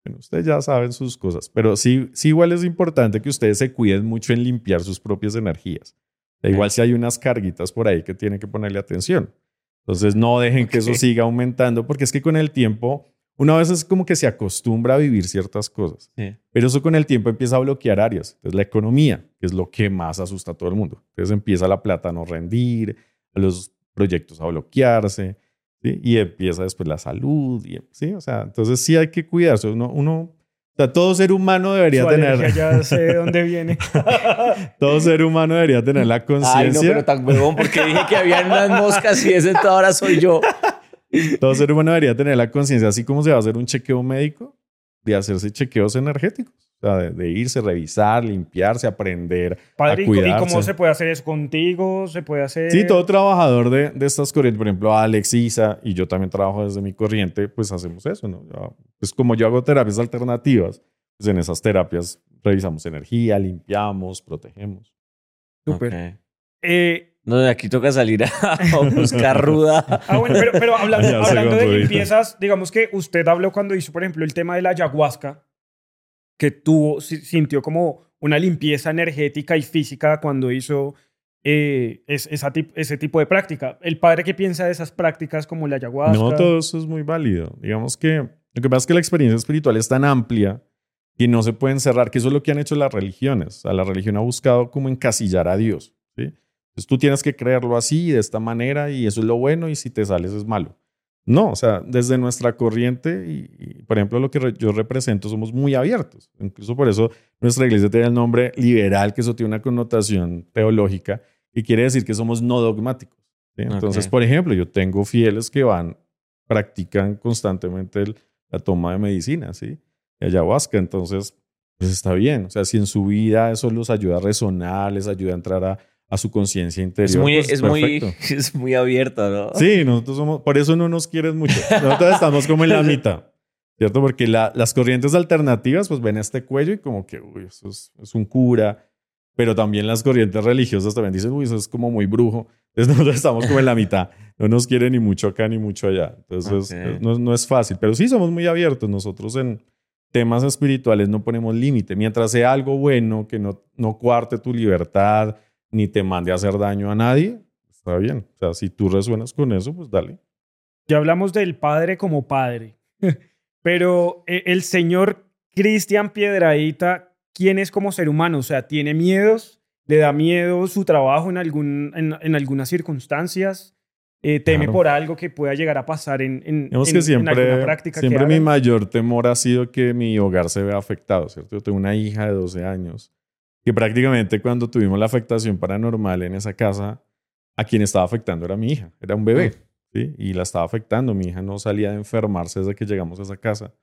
Bueno, ustedes ya saben sus cosas, pero sí, sí igual es importante que ustedes se cuiden mucho en limpiar sus propias energías. Da igual si hay unas carguitas por ahí que tienen que ponerle atención. Entonces no dejen que eso siga aumentando porque es que con el tiempo una vez es como que se acostumbra a vivir ciertas cosas, pero eso con el tiempo empieza a bloquear áreas. Entonces la economía, que es lo que más asusta a todo el mundo. Entonces empieza la plata a no rendir, a los proyectos a bloquearse, ¿sí? y empieza después la salud, y, ¿sí? O sea, entonces sí hay que cuidarse. Uno, uno, o sea, todo ser humano debería Su tener, ya sé de dónde viene. todo ser humano debería tener la Ay, no, conciencia. pero tan huevón porque dije que habían unas moscas y ese ahora soy yo. Todo ser humano debería tener la conciencia, así como se va a hacer un chequeo médico, de hacerse chequeos energéticos. O sea, de, de irse, revisar, limpiarse, aprender Padre, a ¿y co- ¿y cuidarse. cómo se puede hacer eso contigo? ¿Se puede hacer...? Sí, todo trabajador de, de estas corrientes, por ejemplo, Alex, Isa, y yo también trabajo desde mi corriente, pues hacemos eso, ¿no? Yo- pues como yo hago terapias alternativas, pues en esas terapias revisamos energía, limpiamos, protegemos. Súper. Ok. Eh, No, de aquí toca salir a, buscar ruda. Ah, bueno, pero, pero hablando, hablando de limpiezas, digamos que usted habló cuando hizo, por ejemplo, el tema de la ayahuasca, que tuvo, si- sintió como una limpieza energética y física cuando hizo eh, es- esa ese tipo de práctica. ¿El padre qué piensa de esas prácticas como la ayahuasca? No, todo eso es muy válido. Digamos que lo que pasa es que la experiencia espiritual es tan amplia que no se puede encerrar, que eso es lo que han hecho las religiones. O la religión ha buscado como encasillar a Dios. ¿sí? Entonces tú tienes que creerlo así, de esta manera, y eso es lo bueno, y si te sales es malo. No, o sea, desde nuestra corriente, y, y, por ejemplo, lo que re- yo represento, somos muy abiertos. Incluso por eso nuestra iglesia tiene el nombre liberal, que eso tiene una connotación teológica, que quiere decir que somos no dogmáticos. ¿sí? Entonces, por ejemplo, yo tengo fieles que van, practican constantemente el- la toma de medicina, ¿sí? De ayahuasca. Entonces, pues está bien. O sea, si en su vida eso los ayuda a resonar, les ayuda a entrar a, a su conciencia interior. Es muy, pues, es, muy, es muy abierto, ¿no? Sí, nosotros somos, por eso no nos quieren mucho. Nosotros estamos como en la mitad, ¿cierto? Porque la- las corrientes alternativas, pues ven este cuello y como que, uy, eso es, es un cura. Pero también las corrientes religiosas también dicen, uy, eso es como muy brujo. Entonces nosotros estamos como en la mitad. No nos quieren ni mucho acá ni mucho allá. Entonces no, no es fácil. Pero sí somos muy abiertos. Nosotros en temas espirituales no ponemos límite. Mientras sea algo bueno, que no, no cuarte tu libertad, ni te mande a hacer daño a nadie, está bien. O sea, si tú resuenas con eso, pues dale. Ya hablamos del padre como padre, pero eh, el señor Cristian Piedradita, ¿quién es como ser humano? O sea, ¿tiene miedos? ¿Le da miedo su trabajo en, algún, en, en algunas circunstancias? Eh, ¿Teme Claro. por algo que pueda llegar a pasar en, en, en- que siempre, práctica que siempre mi mayor temor ha sido que mi hogar se vea afectado, ¿cierto? Yo tengo una hija de 12 años que prácticamente cuando tuvimos la afectación paranormal en esa casa, a quien estaba afectando era mi hija, era un bebé, ¿sí? Y la estaba afectando. Mi hija no salía de enfermarse desde que llegamos a esa casa.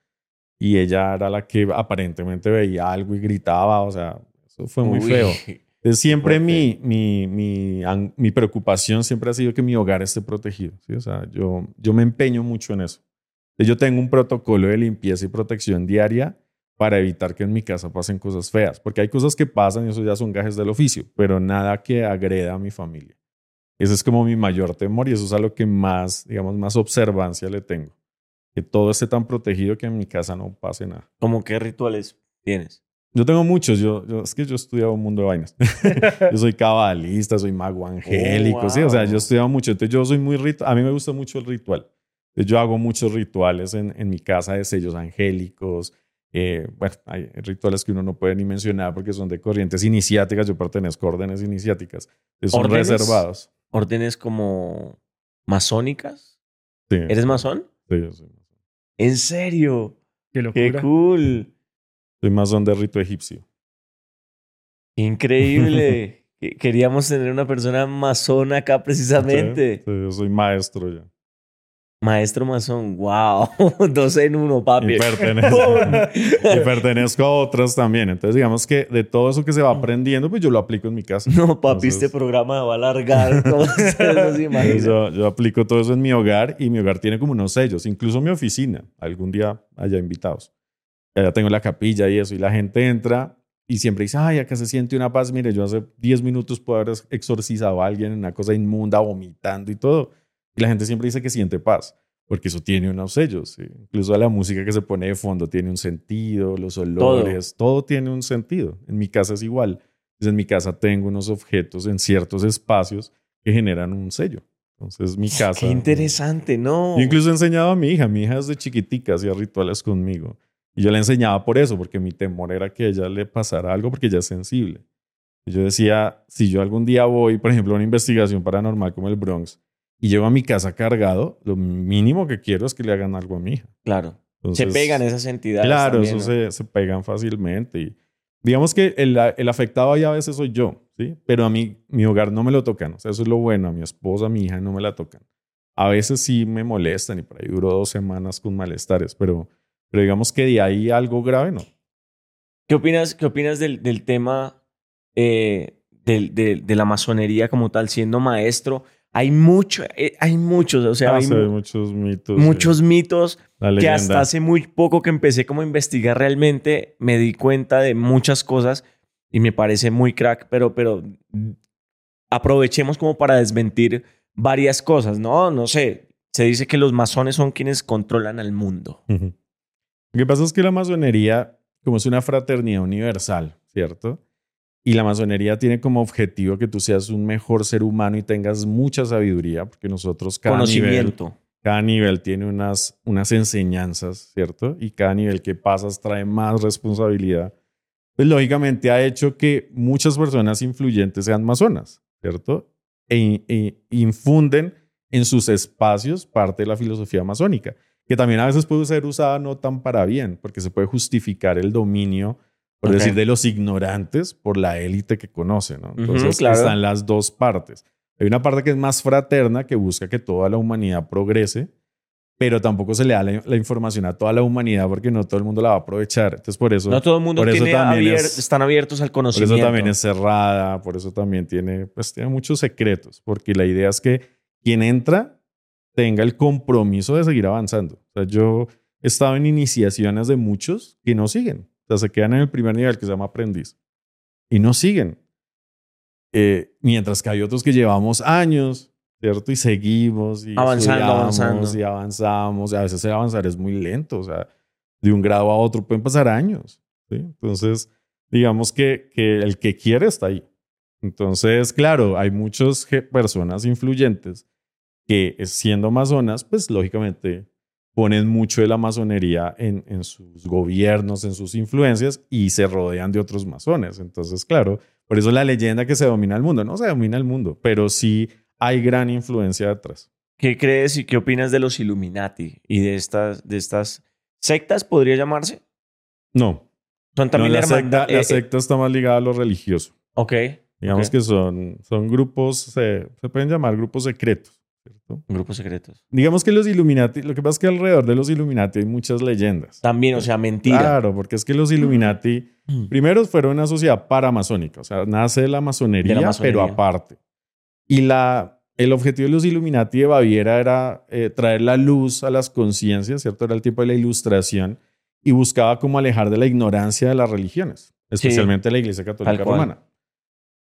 Y ella era la que aparentemente veía algo y gritaba, o sea, eso fue muy Uy. feo. Entonces, siempre mi, mi, mi, mi preocupación siempre ha sido que mi hogar esté protegido. ¿sí? O sea, yo, yo me empeño mucho en eso. Yo tengo un protocolo de limpieza y protección diaria para evitar que en mi casa pasen cosas feas, porque hay cosas que pasan y eso ya son gajes del oficio, pero nada que agreda a mi familia. Ese es como mi mayor temor y eso es a lo que más, digamos, más observancia le tengo. Que todo esté tan protegido que en mi casa no pase nada. ¿Cómo qué rituales tienes? Yo tengo muchos, yo, yo- es que yo he estudiado un mundo de vainas. yo soy cabalista, soy mago angélico, sí, o sea, yo he wow. estudiado mucho, entonces yo soy muy ritual, a mí me gusta mucho el ritual. Yo hago muchos rituales en, en mi casa de sellos angélicos, eh, bueno, hay rituales que uno no puede ni mencionar porque son de corrientes iniciáticas, yo pertenezco a órdenes iniciáticas, que son ¿Órdenes? reservados. ¿Órdenes como masónicas? Sí, ¿Eres masón? Sí, yo soy, ¿En serio? Qué ¡Qué locura. cool! soy masón de rito egipcio. Increíble. Que- Queríamos tener una persona masona acá precisamente. Sí, sí, yo soy maestro ya. Maestro masón, wow. Dos en uno, papi. Y pertenezco, y pertenezco a otras también. Entonces, digamos que de todo eso que se va aprendiendo, pues yo lo aplico en mi casa. No, papi, Entonces- este programa va a alargar. Entonces, imaginan. yo, aplico todo eso en mi hogar y mi hogar tiene como unos sellos, incluso mi oficina. Algún día haya invitados. Ya tengo la capilla y eso, y la gente entra y siempre dice, ay, acá se siente una paz. Mire, yo hace 10 minutos puedo haber exorcizado a alguien en una cosa inmunda, vomitando y todo. Y la gente siempre dice que siente paz. porque eso tiene unos sellos. ¿sí? Incluso la música que se pone de fondo tiene un sentido, los olores, todo. tiene un sentido. En mi casa es igual. Entonces, en mi casa tengo unos objetos en ciertos espacios que generan un sello. Entonces, mi casa. Qué interesante, ¿no? Yo incluso he enseñado a mi hija. Mi hija desde chiquitica hacía rituales conmigo. Y yo le enseñaba por eso, porque mi temor era que a ella le pasara algo porque ella es sensible. Y yo decía, si yo algún día voy, por ejemplo, a una investigación paranormal como el Bronx, y llego a mi casa cargado, lo mínimo que quiero es que le hagan algo a mi hija. Claro. se pegan esas entidades. Claro, eso se, se, pegan fácilmente. Y digamos que el, el, afectado ahí a veces soy yo, ¿sí? Pero a mí, mi hogar no me lo tocan. O sea, eso es lo bueno. A mi esposa, a mi hija no me la tocan. A veces sí me molestan y por ahí duró dos semanas con malestares, pero, pero digamos que de ahí algo grave no. ¿Qué opinas, qué opinas del, del tema eh, de, de, de la masonería como tal, siendo maestro? Hay mucho, eh, hay muchos, o sea, ah, hay muchos mitos. Muchos mitos que hasta hace muy poco que empecé como a investigar realmente, me di cuenta de muchas cosas y me parece muy crack, pero, pero aprovechemos como para desmentir varias cosas, ¿no? No sé, se dice que los masones son quienes controlan al mundo. Lo que pasa es que la masonería, como es una fraternidad universal, ¿cierto? Y la masonería tiene como objetivo que tú seas un mejor ser humano y tengas mucha sabiduría, porque nosotros cada Conocimiento. nivel, cada nivel tiene unas, unas enseñanzas, ¿cierto? Y cada nivel que pasas trae más responsabilidad. Pues lógicamente ha hecho que muchas personas influyentes sean masonas, ¿cierto? E, e infunden en sus espacios parte de la filosofía masónica, que también a veces puede ser usada no tan para bien, porque se puede justificar el dominio por decir, de los ignorantes por la élite que conoce, ¿no? Entonces están las dos partes. Hay una parte que es más fraterna, que busca que toda la humanidad progrese, pero tampoco se le da la, información a toda la humanidad porque no todo el mundo la va a aprovechar. Entonces, por eso... No todo el mundo tiene están abiertos al conocimiento. Por eso también es cerrada, por eso también tiene, pues, tiene muchos secretos, porque la idea es que quien entra tenga el compromiso de seguir avanzando. O sea, yo he estado en iniciaciones de muchos que no siguen. O sea, se quedan en el primer nivel que se llama aprendiz y no siguen. Eh, mientras que hay otros que llevamos años, ¿cierto? Y seguimos y avanzando, avanzando. y avanzamos. Y a veces el avanzar es muy lento, o sea, de un grado a otro pueden pasar años. ¿sí? Entonces, digamos que, que el que quiere está ahí. Entonces, claro, hay muchas personas influyentes que siendo amazonas, pues lógicamente ponen mucho de la masonería en, en, sus gobiernos, en sus influencias y se rodean de otros masones. Entonces, claro, por eso la leyenda que se domina el mundo, no se domina el mundo, pero sí hay gran influencia detrás. ¿Qué crees y qué opinas de los Illuminati y de estas, de estas sectas, podría llamarse? No. Son también la, secta, la eh, secta está más ligada a lo religioso. Ok. Digamos que son, son grupos, se pueden llamar grupos secretos. Grupos secretos. Digamos que los Illuminati, lo que pasa es que alrededor de los Illuminati hay muchas leyendas. También, o sea, mentira. Claro, porque es que los Illuminati, mm. primero fueron una sociedad paramazónica, o sea, nace de la masonería, pero aparte. Y la, el objetivo de los Illuminati de Baviera era eh, traer la luz a las conciencias, ¿cierto? Era el tiempo de la ilustración y buscaba como alejar de la ignorancia de las religiones, especialmente la Iglesia Católica Romana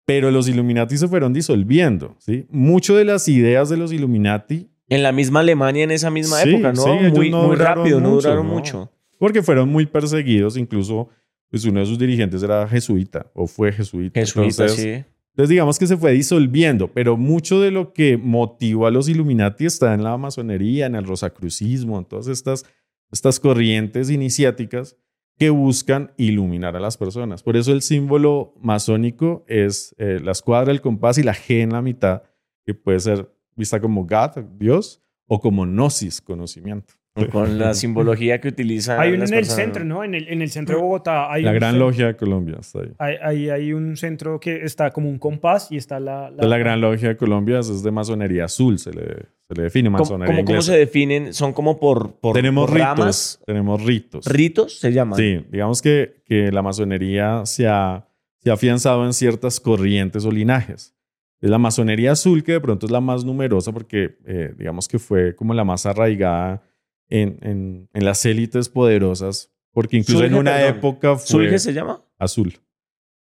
pero los Illuminati se fueron disolviendo, ¿sí? Mucho de las ideas de los Illuminati... En la misma Alemania en esa misma época, ¿no? muy, muy rápido, no duraron mucho. Porque fueron muy perseguidos, incluso pues uno de sus dirigentes era jesuita o fue jesuita. Jesuita, sí. Entonces digamos que se fue disolviendo, pero mucho de lo que motivó a los Illuminati está en la masonería, en el rosacrucismo, en todas estas, estas corrientes iniciáticas que buscan iluminar a las personas. Por eso el símbolo masónico es eh, la escuadra, el compás y la G en la mitad, que puede ser vista como God, Dios, o como Gnosis, conocimiento. Con la simbología que utilizan. Hay uno en el centro, ¿no? En el, en el centro de Bogotá. Hay la Gran Logia de Colombia está ahí. Hay, hay, un centro que está como un compás y está la. La, la Gran Logia de Colombia es de masonería azul, se le, se le define masonería. ¿Cómo, ¿Cómo, se definen? ¿Son como por, por, tenemos ritos, Tenemos ritos. ¿Ritos se llaman? Sí, digamos que, que la masonería se ha, se ha afianzado en ciertas corrientes o linajes. Es la masonería azul que de pronto es la más numerosa porque eh, digamos que fue como la más arraigada en, en, las élites poderosas, porque incluso en una época fue... qué se llama? Azul.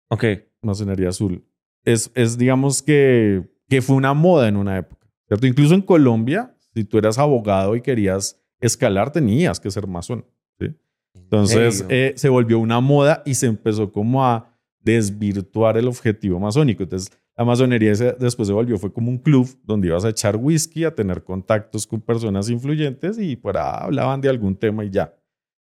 Ok. Masonería azul. Es, es digamos que, que fue una moda en una época, ¿cierto? Incluso en Colombia Si tú eras abogado y querías escalar, tenías que ser masón. ¿sí? Entonces serio? eh, se volvió una moda y se empezó como a desvirtuar el objetivo masónico. Entonces la masonería se- después se volvió, fue como un club donde ibas a echar whisky, a tener contactos con personas influyentes y por ahí hablaban de algún tema y ya.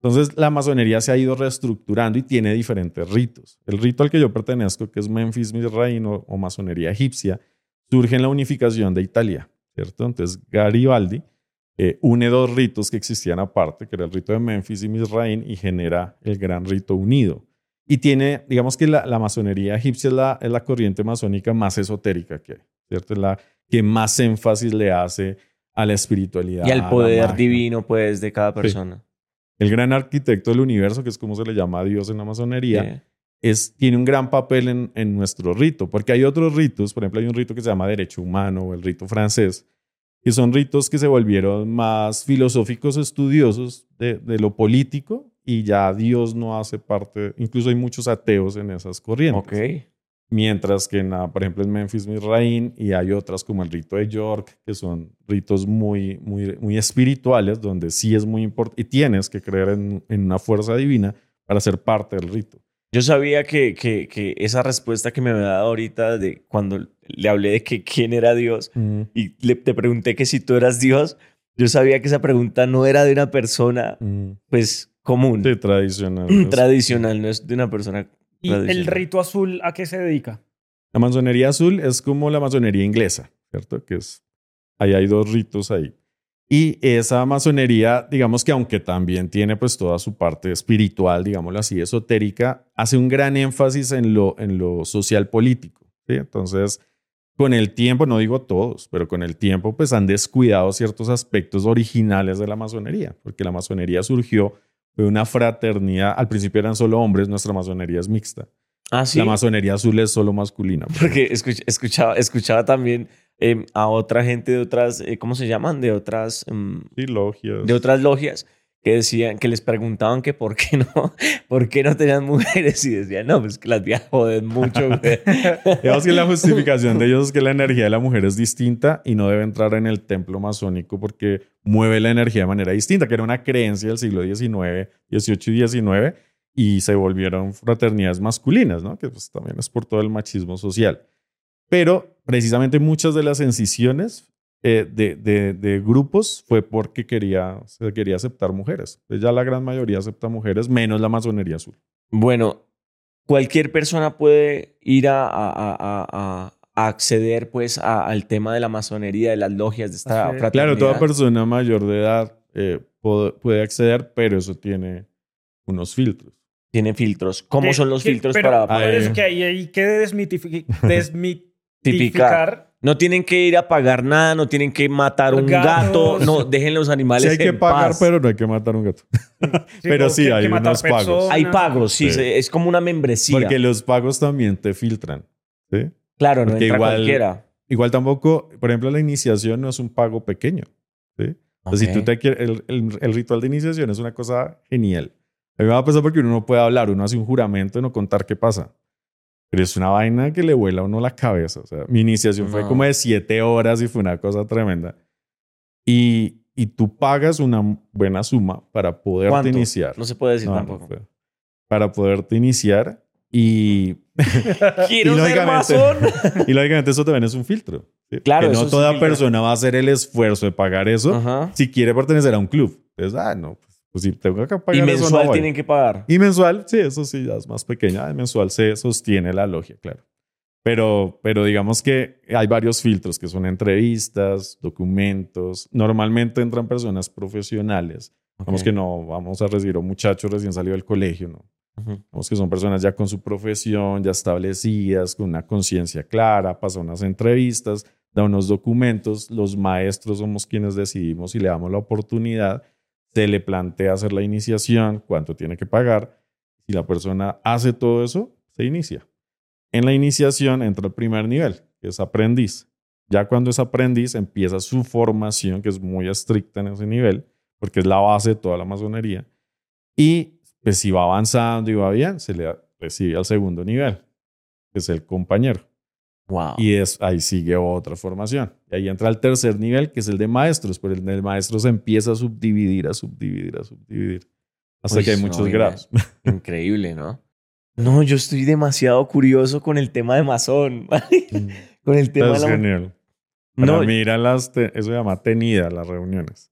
Entonces la masonería se ha ido reestructurando y tiene diferentes ritos. El rito al que yo pertenezco, que es Memphis Mizraim o, masonería egipcia, surge en la unificación de Italia, ¿cierto? Entonces Garibaldi eh, une dos ritos que existían aparte, que era el rito de Memphis y Mizraim, y genera el gran rito unido. Y tiene, digamos que la, la masonería egipcia es la, es la corriente masónica más esotérica que hay, ¿cierto? Es la que más énfasis le hace a la espiritualidad. Y al poder divino, pues, de cada persona. El gran arquitecto del universo, que es como se le llama a Dios en la masonería, Sí. es, tiene un gran papel en, en nuestro rito, porque hay otros ritos, por ejemplo, hay un rito que se llama derecho humano o el rito francés, que son ritos que se volvieron más filosóficos, estudiosos de, de lo político y ya Dios no hace parte, incluso hay muchos ateos en esas corrientes. Ok. Mientras que, en, la- por ejemplo, en Memphis Mizraim y hay otras como el rito de York, que son ritos muy, muy, muy espirituales, donde sí es muy importante y tienes que creer en, en una fuerza divina para ser parte del rito. Yo sabía que, que, que esa respuesta que me había dado ahorita de cuando le hablé de que quién era Dios y le, te pregunté que si tú eras Dios, yo sabía que esa pregunta no era de una persona, Mm. pues, común, Sí, tradicional. tradicional, no es de una persona ¿Y el rito azul a qué se dedica? La masonería azul es como la masonería inglesa, ¿cierto? Que es, ahí hay dos ritos ahí. Y esa masonería, digamos que aunque también tiene pues toda su parte espiritual, digámoslo así, esotérica, hace un gran énfasis en lo, en lo social político, ¿sí? Entonces, con el tiempo, no digo todos, pero con el tiempo pues han descuidado ciertos aspectos originales de la masonería, porque la masonería surgió de una fraternidad, al principio eran solo hombres, nuestra masonería es mixta. Ah, sí. La masonería azul es solo masculina. Porque escuch- escuchaba, escuchaba también eh, a otra gente de otras, eh, ¿cómo se llaman? De otras, em, Sí, logias. de otras logias que decían, que les preguntaban que por qué no, por qué no tenían mujeres y decían, no, pues que las viejas joden mucho. güey". Digamos que la justificación de ellos es que la energía de la mujer es distinta y no debe entrar en el templo masónico porque mueve la energía de manera distinta, que era una creencia del siglo XIX, XVIII y XIX, y se volvieron fraternidades masculinas, ¿no? Que pues también es por todo el machismo social. Pero precisamente muchas de las incisiones eh, de, de- de grupos fue porque quería, se quería aceptar mujeres. Pues ya la gran mayoría acepta mujeres, menos la masonería azul. Bueno, cualquier persona puede ir a, a- a- a- a- a acceder pues a- al tema de la masonería, de las logias, de esta Así es. fraternidad. Claro, toda persona mayor de edad eh, puede acceder, pero eso tiene unos filtros. tiene filtros. ¿Cómo ¿Qué- son los filtros pero para eh. que hay, hay que desmitificar. No tienen que ir a pagar nada, no tienen que matar un Gatos. gato, no, dejen los animales Sí hay que en pagar, paz. pero no hay que matar un gato. Pero sí, que- hay que unos pagos. personas. Hay pagos, sí, es como una membresía. Porque los pagos también te filtran. ¿sí? claro, no porque entra igual- cualquiera. Igual tampoco, por ejemplo, la iniciación no es un pago pequeño. ¿sí? Entonces, si tú te quieres, el, el- el ritual de iniciación es una cosa genial. A mí me va a pasar porque uno no puede hablar, uno hace un juramento de no contar qué pasa. Pero es una vaina que le vuela a uno la cabeza. O sea, mi iniciación fue No. como de siete horas y fue una cosa tremenda. Y, y tú pagas una buena suma para poderte ¿Cuánto? iniciar. No se puede decir No, no tampoco. fue. Para poderte iniciar y, Quiero Y ser masón. y lógicamente eso también es un filtro. ¿sí? Claro, que eso no es toda persona va a hacer el esfuerzo de pagar eso Ajá. si quiere pertenecer a un club. Entonces, ah, no, pues, si tengo que pagar Y eso, mensual no voy. tienen que pagar. Y mensual, sí, eso sí, ya es más pequeña. Mensual se sostiene la logia, claro. Pero, pero digamos que hay varios filtros que son entrevistas, documentos. Normalmente entran personas profesionales. Vamos Ok. que no vamos a recibir a un muchacho recién salido del colegio, ¿no? Ujú. Vamos que son personas ya con su profesión, ya establecidas, con una conciencia clara, pasan unas entrevistas, da unos documentos. Los maestros somos quienes decidimos y le damos la oportunidad. Se le plantea hacer la iniciación, cuánto tiene que pagar. Si la persona hace todo eso, se inicia. En la iniciación entra el primer nivel, que es aprendiz. Ya cuando es aprendiz, empieza su formación, que es muy estricta en ese nivel, porque es la base de toda la masonería. Y pues si va avanzando y va bien, se le recibe al segundo nivel, que es el compañero. Wow. Y es, ahí sigue otra formación. Y ahí entra el tercer nivel, que es el de maestros, pero el de maestros se empieza a subdividir, a subdividir, a subdividir. Hasta Uy, que hay no, muchos oiga. grados. Increíble, ¿no? No, yo estoy demasiado curioso con el tema de masón. con el tema es de la... genial. Para No, mí ir a las, te- eso se llama tenida, las reuniones.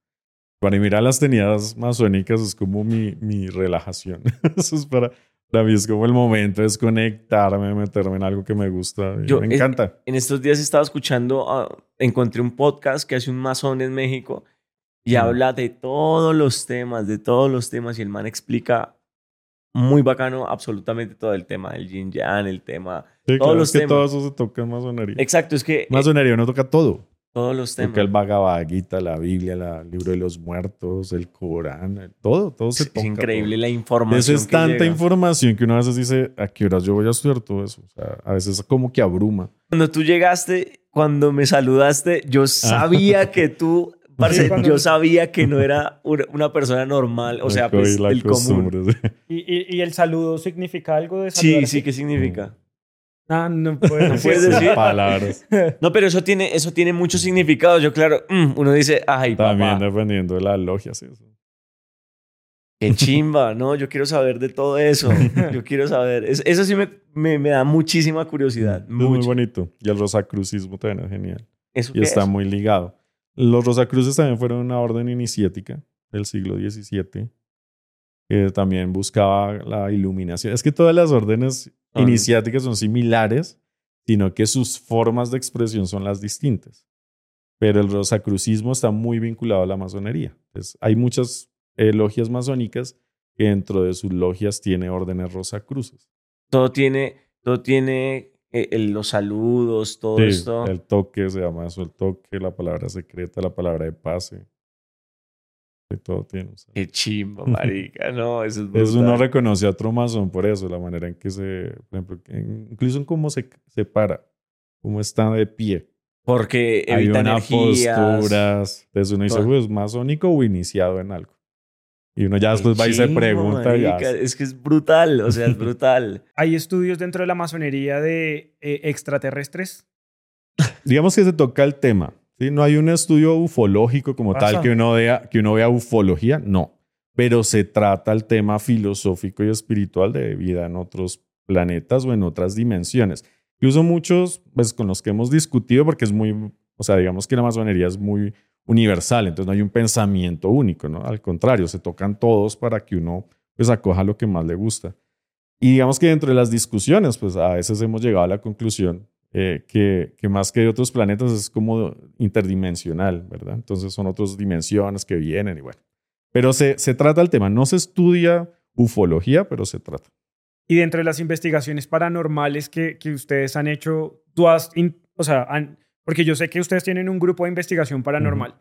Para mí ir a las tenidas masónicas es como mi, mi relajación. eso es para, mí es como el momento de desconectarme, meterme en algo que me gusta. Yo- me encanta. en estos días estaba escuchando, ah, encontré un podcast que hace un masón en México y Mm. habla de todos los temas, de todos los temas y el man explica muy bacano absolutamente todo el tema del yin yang, el tema... Sí, todos claro, los es que temas. todo eso se toca en masonería. Exacto, es que eh, Masonería uno toca todo. Todos los temas. Toca el Bhagavad Gita, la Biblia, el libro de los muertos, el Corán, el- todo, todo se es, toca. es increíble todo. la información. Eso es que tanta llega. información que uno a veces dice, ¿a qué horas yo voy a estudiar todo eso? O sea, a veces como que abruma. Cuando tú llegaste, cuando me saludaste, yo sabía que tú, parce, Sí, yo sabía que no era una una persona normal, o sea, pues el común. costumbre, sí. ¿Y, y, y el saludo significa algo de Sí, saludar sí, así? ¿qué significa? Ah, no puedo No puedes decir. palabras. No, pero eso tiene, eso tiene muchos significados. Yo, claro, mm, uno dice, ay, También papá, dependiendo de la logia, sí. eso. qué chimba, ¿no? Yo quiero saber de todo eso. Yo quiero saber. Es- eso sí me, me, me da muchísima curiosidad. Es muy bonito. Y el rosacrucismo también es genial. ¿Eso Y está es? muy ligado. Los rosacruces también fueron una orden iniciática del siglo XVII que también buscaba la iluminación. Es que todas las órdenes Ah. iniciáticas son similares, sino que sus formas de expresión son las distintas. Pero el rosacrucismo está muy vinculado a la masonería. Entonces, hay muchas eh, logias masónicas que dentro de sus logias tiene órdenes rosacruces. Todo tiene, todo tiene eh, el- los saludos, todo Sí, esto. el toque se llama eso, el toque, la palabra secreta, la palabra de pase. Sí, todo tiene. o sea. Qué chimba, marica. No, eso es Es uno brutal. reconoce a otro masón por eso, la manera en que se, por ejemplo, incluso en cómo se, se para, cómo está de pie. Porque Hay evita una energías. posturas. Entonces uno dice, pues, masónico o iniciado en algo. Y uno ya después va y se pregunta. y ya-. Es que es brutal, o sea, es brutal. ¿Hay estudios dentro de la masonería de eh, extraterrestres? digamos que se toca el tema. ¿Sí? No hay un estudio ufológico como Pasa. tal que uno, vea, que uno vea ufología, no. Pero se trata el tema filosófico y espiritual de vida en otros planetas o en otras dimensiones. Incluso muchos, pues con los que hemos discutido, porque es muy, o sea, digamos que la masonería es muy universal, entonces no hay un pensamiento único, ¿no? Al contrario, se tocan todos para que uno pues acoja lo que más le gusta. Y digamos que dentro de las discusiones, pues a veces hemos llegado a la conclusión eh, que, que más que de otros planetas es como interdimensional, ¿verdad? Entonces son otras dimensiones que vienen y bueno. Pero se, se trata el tema, no se estudia ufología, pero se trata. Y dentro de las investigaciones paranormales que, que ustedes han hecho, tú has, in- o sea, han- porque yo sé que ustedes tienen un grupo de investigación paranormal,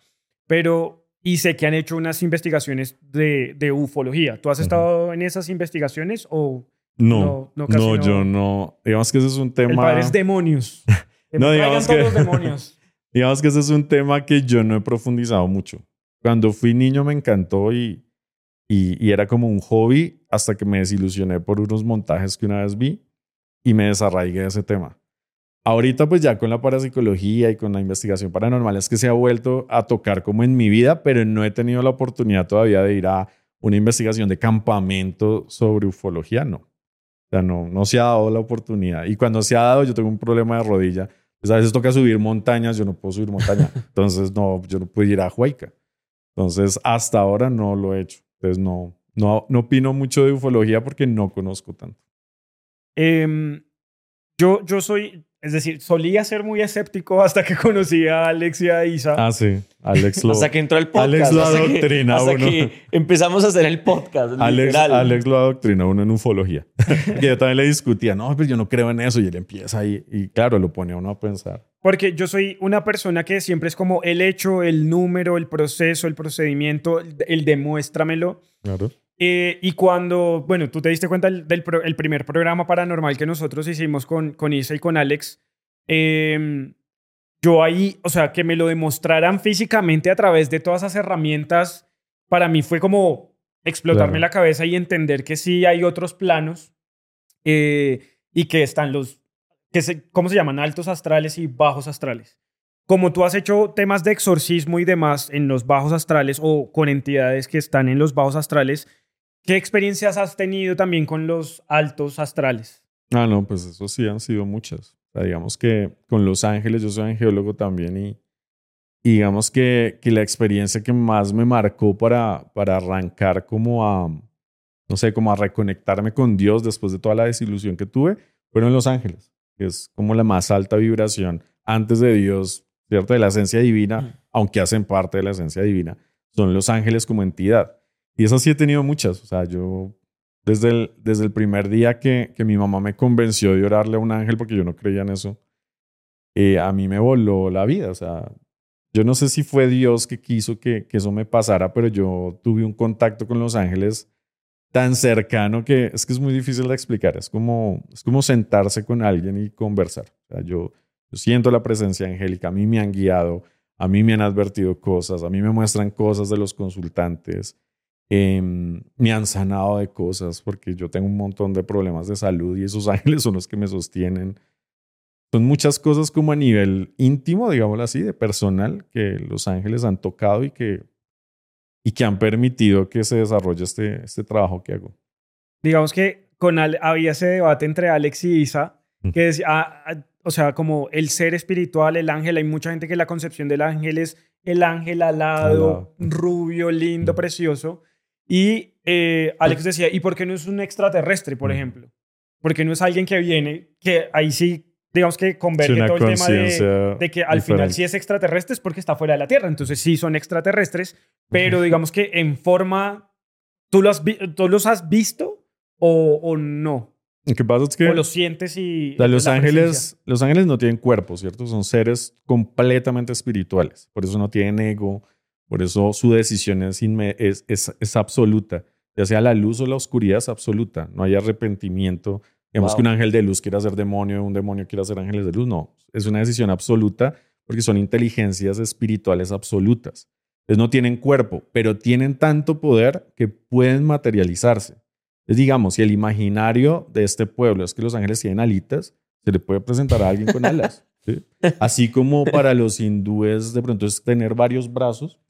pero, y sé que han hecho unas investigaciones de, de ufología. ¿Tú has estado en esas investigaciones o No, No, no, no, casi no. yo no. Digamos que ese es un tema. el padre es demonios? No, digamos todos que- demonios. Digamos que ese es un tema que yo no he profundizado mucho. Cuando fui niño me encantó y, y, y era como un hobby hasta que me desilusioné por unos montajes que una vez vi y me desarraigué de ese tema. Ahorita pues ya con la parapsicología y con la investigación paranormal es que se ha vuelto a tocar como en mi vida, pero no he tenido la oportunidad todavía de ir a una investigación de campamento sobre ufología, no. Sea, no, no se ha dado la oportunidad. Y cuando se ha dado, yo tengo un problema de rodilla. Pues a veces toca subir montañas, yo no puedo subir montaña. Entonces, no, yo no puedo ir a Huayca. Entonces, hasta ahora no lo he hecho. Entonces, no, no, no opino mucho de ufología porque no conozco tanto. Em, yo, yo soy, es decir, solía ser muy escéptico hasta que conocí a Alex y a Isa. Ah, sí. Alex lo, Hasta que entró el podcast. Alex lo hasta que- adoctrina a hasta uno. que empezamos a hacer el podcast. Alex, literal. Alex lo adoctrina uno en ufología. que yo también le discutía, no, pero yo no creo en eso. Y él empieza ahí. Y claro, lo pone a uno a pensar. Porque yo soy una persona que siempre es como el hecho, el número, el proceso, el procedimiento, el demuéstramelo. Claro. Eh, y cuando, bueno, tú te diste cuenta del, del pro- el primer programa paranormal que nosotros hicimos con, con Isa y con Alex, eh, yo ahí, o sea, que me lo demostraran físicamente a través de todas esas herramientas, para mí fue como explotarme Claro. la cabeza y entender que sí hay otros planos eh, y que están los que se, ¿cómo se llaman? Altos astrales y bajos astrales. Como tú has hecho temas de exorcismo y demás en los bajos astrales o con entidades que están en los bajos astrales, ¿qué experiencias has tenido también con los altos astrales? Ah, no, pues eso sí han sido muchas. O sea, digamos que con Los Ángeles, yo soy angeólogo también y, y digamos que, que, la experiencia que más me marcó para, para arrancar como a, no sé, como a reconectarme con Dios después de toda la desilusión que tuve, fueron Los Ángeles, que es como la más alta vibración antes de Dios, ¿cierto? De la esencia divina, aunque hacen parte de la esencia divina, son Los Ángeles como entidad. Y esas sí he tenido muchas, o sea, yo desde el, desde el primer día que, que mi mamá me convenció de orarle a un ángel, porque yo no creía en eso, eh, a mí me voló la vida, o sea, yo no sé si fue Dios que quiso que, que eso me pasara, pero yo tuve un contacto con los ángeles tan cercano que es que es muy difícil de explicar. Es como, es como sentarse con alguien y conversar. O sea, yo, yo siento la presencia angélica, a mí me han guiado, a mí me han advertido cosas, a mí me muestran cosas de los consultantes, eh, me han sanado de cosas porque yo tengo un montón de problemas de salud y esos ángeles son los que me sostienen. Son muchas cosas como a nivel íntimo, digámoslo así, de personal, que los ángeles han tocado y que y que han permitido que se desarrolle este, este trabajo que hago. Digamos que con había ese debate entre Alex y Isa, que decía, ah, ah, o sea, como el ser espiritual, el ángel, hay mucha gente que la concepción del ángel es el ángel alado, rubio, lindo, precioso. Y eh, Alex decía, ¿y por qué no es un extraterrestre, por ejemplo? Porque no es alguien que viene, que ahí sí digamos que converge todo el tema de, que al final si es extraterrestre es porque está fuera de la Tierra. Entonces sí son extraterrestres, pero digamos que en forma, ¿tú los, ¿tú los has visto o, o no? Lo que pasa es que... O lo sientes y... los, ángeles, los ángeles no tienen cuerpo, ¿cierto? Son seres completamente espirituales. Por eso no tienen ego. Por eso su decisión es, es, es, es absoluta. Ya sea la luz o la oscuridad es absoluta. No hay arrepentimiento Digamos que un ángel de luz quiera ser demonio, un demonio quiera ser ángeles de luz. No, es una decisión absoluta porque son inteligencias espirituales absolutas. Entonces no tienen cuerpo, pero tienen tanto poder que pueden materializarse. Es digamos, si el imaginario de este pueblo es que los ángeles tienen alitas, se le puede presentar a alguien con alas. Así como para los hindúes de pronto es tener varios brazos,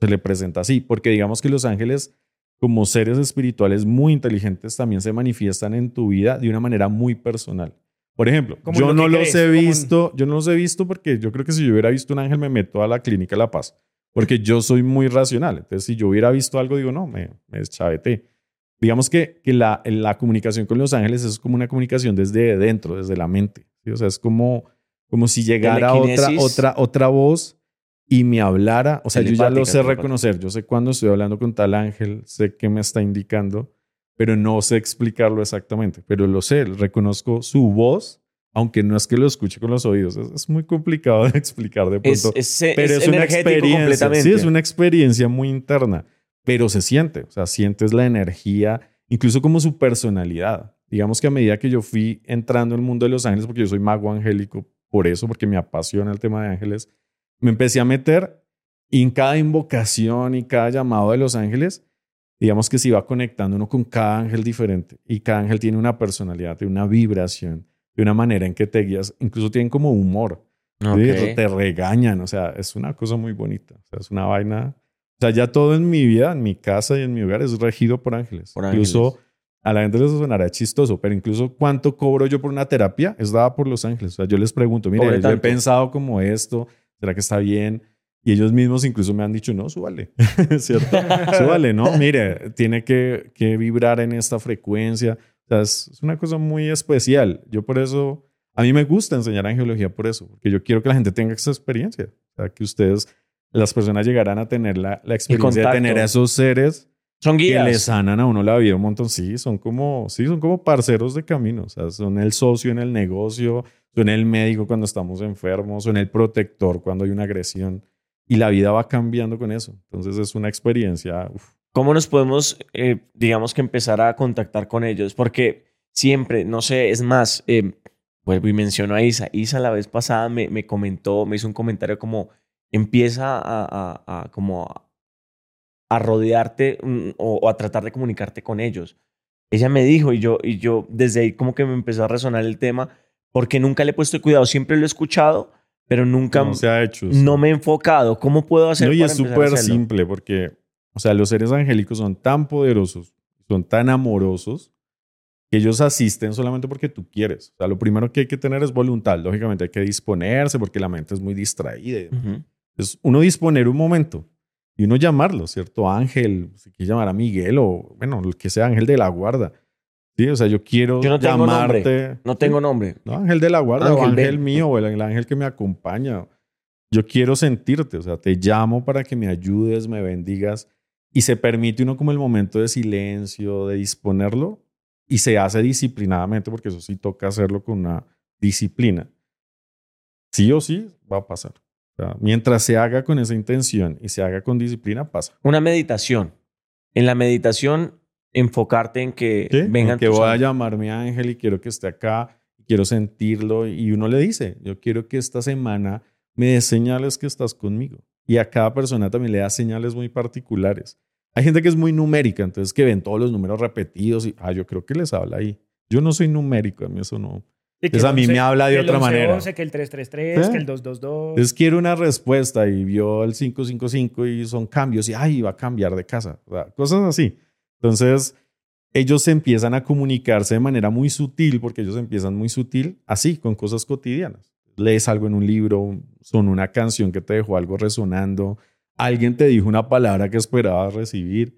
se le presenta así, porque digamos que los ángeles como seres espirituales muy inteligentes también se manifiestan en tu vida de una manera muy personal. Por ejemplo, yo no los he visto, yo no los he visto porque yo creo que si yo hubiera visto un ángel me meto a la clínica La Paz, porque yo soy muy racional. Entonces, si yo hubiera visto algo, digo, no, me, me chavete. Digamos que, que la, la comunicación con los ángeles es como una comunicación desde dentro, desde la mente. O sea, es como, como si llegara otra, otra, otra voz y me hablara, o sea, yo ya lo sé reconocer, yo sé cuándo estoy hablando con tal ángel, sé qué me está indicando, pero no sé explicarlo exactamente, pero lo sé, reconozco su voz, aunque no es que lo escuche con los oídos, es, muy complicado de explicar de pronto, pero es, una experiencia, sí, es una experiencia muy interna, pero se siente, o sea, sientes la energía, incluso como su personalidad. Digamos que a medida que yo fui entrando en el mundo de los ángeles, porque yo soy mago angélico, por eso, porque me apasiona el tema de ángeles, me empecé a meter y en cada invocación y cada llamado de los ángeles, digamos que se iba conectando uno con cada ángel diferente y cada ángel tiene una personalidad, tiene una vibración, de una manera en que te guías, incluso tienen como humor, te regañan, o sea, es una cosa muy bonita, o sea, es una vaina, o sea, ya todo en mi vida, en mi casa y en mi hogar es regido por ángeles. Por incluso a la gente les sonará chistoso, pero incluso cuánto cobro yo por una terapia es dada por los ángeles. O sea, yo les pregunto, mire, yo he pensado como esto, ¿Será que está bien? Y ellos mismos incluso me han dicho, no, súbale, ¿cierto? súbale, ¿no? Mire, tiene que, que, vibrar en esta frecuencia. O sea, es, una cosa muy especial. Yo por eso, a mí me gusta enseñar angiología por eso, porque yo quiero que la gente tenga esa experiencia. O sea, que ustedes, las personas llegarán a tener la, la experiencia de tener a esos seres son guías. Que le sanan a uno la vida un montón. Sí, son como, sí, son como parceros de camino. O sea, son el socio en el negocio, son el médico cuando estamos enfermos, son el protector cuando hay una agresión. Y la vida va cambiando con eso. Entonces es una experiencia. ¿Cómo nos podemos, eh, digamos que empezar a contactar con ellos? Porque siempre, no sé, es más, eh, vuelvo y menciono a Isa. Isa la vez pasada me, me comentó, me hizo un comentario como empieza a, a, a como a, rodearte mm, o, o, a tratar de comunicarte con ellos. Ella me dijo y yo, y yo desde ahí como que me empezó a resonar el tema porque nunca le he puesto cuidado. Siempre lo he escuchado, pero nunca No se ha hecho. no me he enfocado. ¿Cómo puedo hacer No, y para es súper simple porque, o sea, los seres angélicos son tan poderosos, son tan amorosos, que ellos asisten solamente porque tú quieres. O sea, lo primero que hay que tener es voluntad. Lógicamente hay que disponerse porque la mente es muy distraída. Ujú. Es uno disponer un momento y uno llamarlo, ¿cierto? Ángel, si quieres llamar a Miguel o, bueno, el que sea ángel de la guarda. Sí, o sea, yo quiero Yo no tengo nombre. llamarte. No tengo nombre. No, ángel de la guarda o Ángel de- ángel mío o el, el ángel que me acompaña. Yo quiero sentirte, o sea, te llamo para que me ayudes, me bendigas y se permite uno como el momento de silencio, de disponerlo y se hace disciplinadamente porque eso sí toca hacerlo con una disciplina. Sí o sí va a pasar. O sea, mientras se haga con esa intención y se haga con disciplina, pasa. Una meditación. En la meditación, enfocarte en que ¿Sí? vengan que tus voy a ángeles. llamar mi ángel y quiero que esté acá, quiero sentirlo y uno le dice, yo quiero que esta semana me des señales que estás conmigo. Y a cada persona también le da señales muy particulares. Hay gente que es muy numérica, entonces que ven todos los números repetidos y, ah, yo creo que les habla ahí. Yo no soy numérico, a mí eso no. Y Pues a mí me habla de que otra 11, manera. 11, que el 333, ¿Sí? que el 222. Entonces quiero una respuesta y vio el 555 y son cambios y, ay, va a cambiar de casa. O sea, cosas así. Entonces, ellos empiezan a comunicarse de manera muy sutil, porque ellos empiezan muy sutil, así, con cosas cotidianas. Lees algo en un libro, son una canción que te dejó algo resonando, alguien te dijo una palabra que esperabas recibir.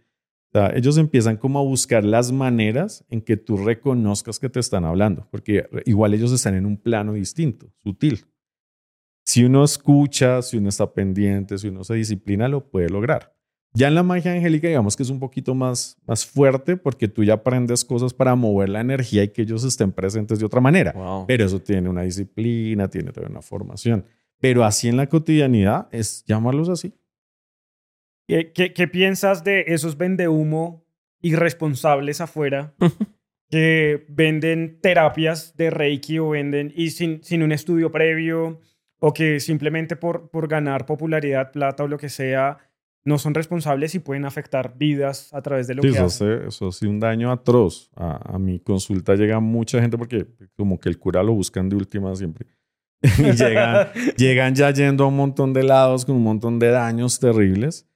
Ellos empiezan como a buscar las maneras en que tú reconozcas que te están hablando, porque igual ellos están en un plano distinto, sutil. Si uno escucha, si uno está pendiente, si uno se disciplina, lo puede lograr. Ya en la magia angélica, digamos que es un poquito más, más fuerte porque tú ya aprendes cosas para mover la energía y que ellos estén presentes de otra manera. Wow. Pero eso tiene una disciplina, tiene toda una formación. Pero así en la cotidianidad es llamarlos así. ¿Qué, qué, qué piensas de esos vendehumo irresponsables afuera que venden terapias de Reiki o venden y sin, sin un estudio previo o que simplemente por, por ganar popularidad, plata o lo que sea, no son responsables y pueden afectar vidas a través de lo Sí, que eso, hacen? hace, eso hace un daño atroz. A, a mi consulta llega mucha gente porque como que el cura lo buscan de última siempre. y llegan, llegan ya yendo a un montón de lados con un montón de daños terribles.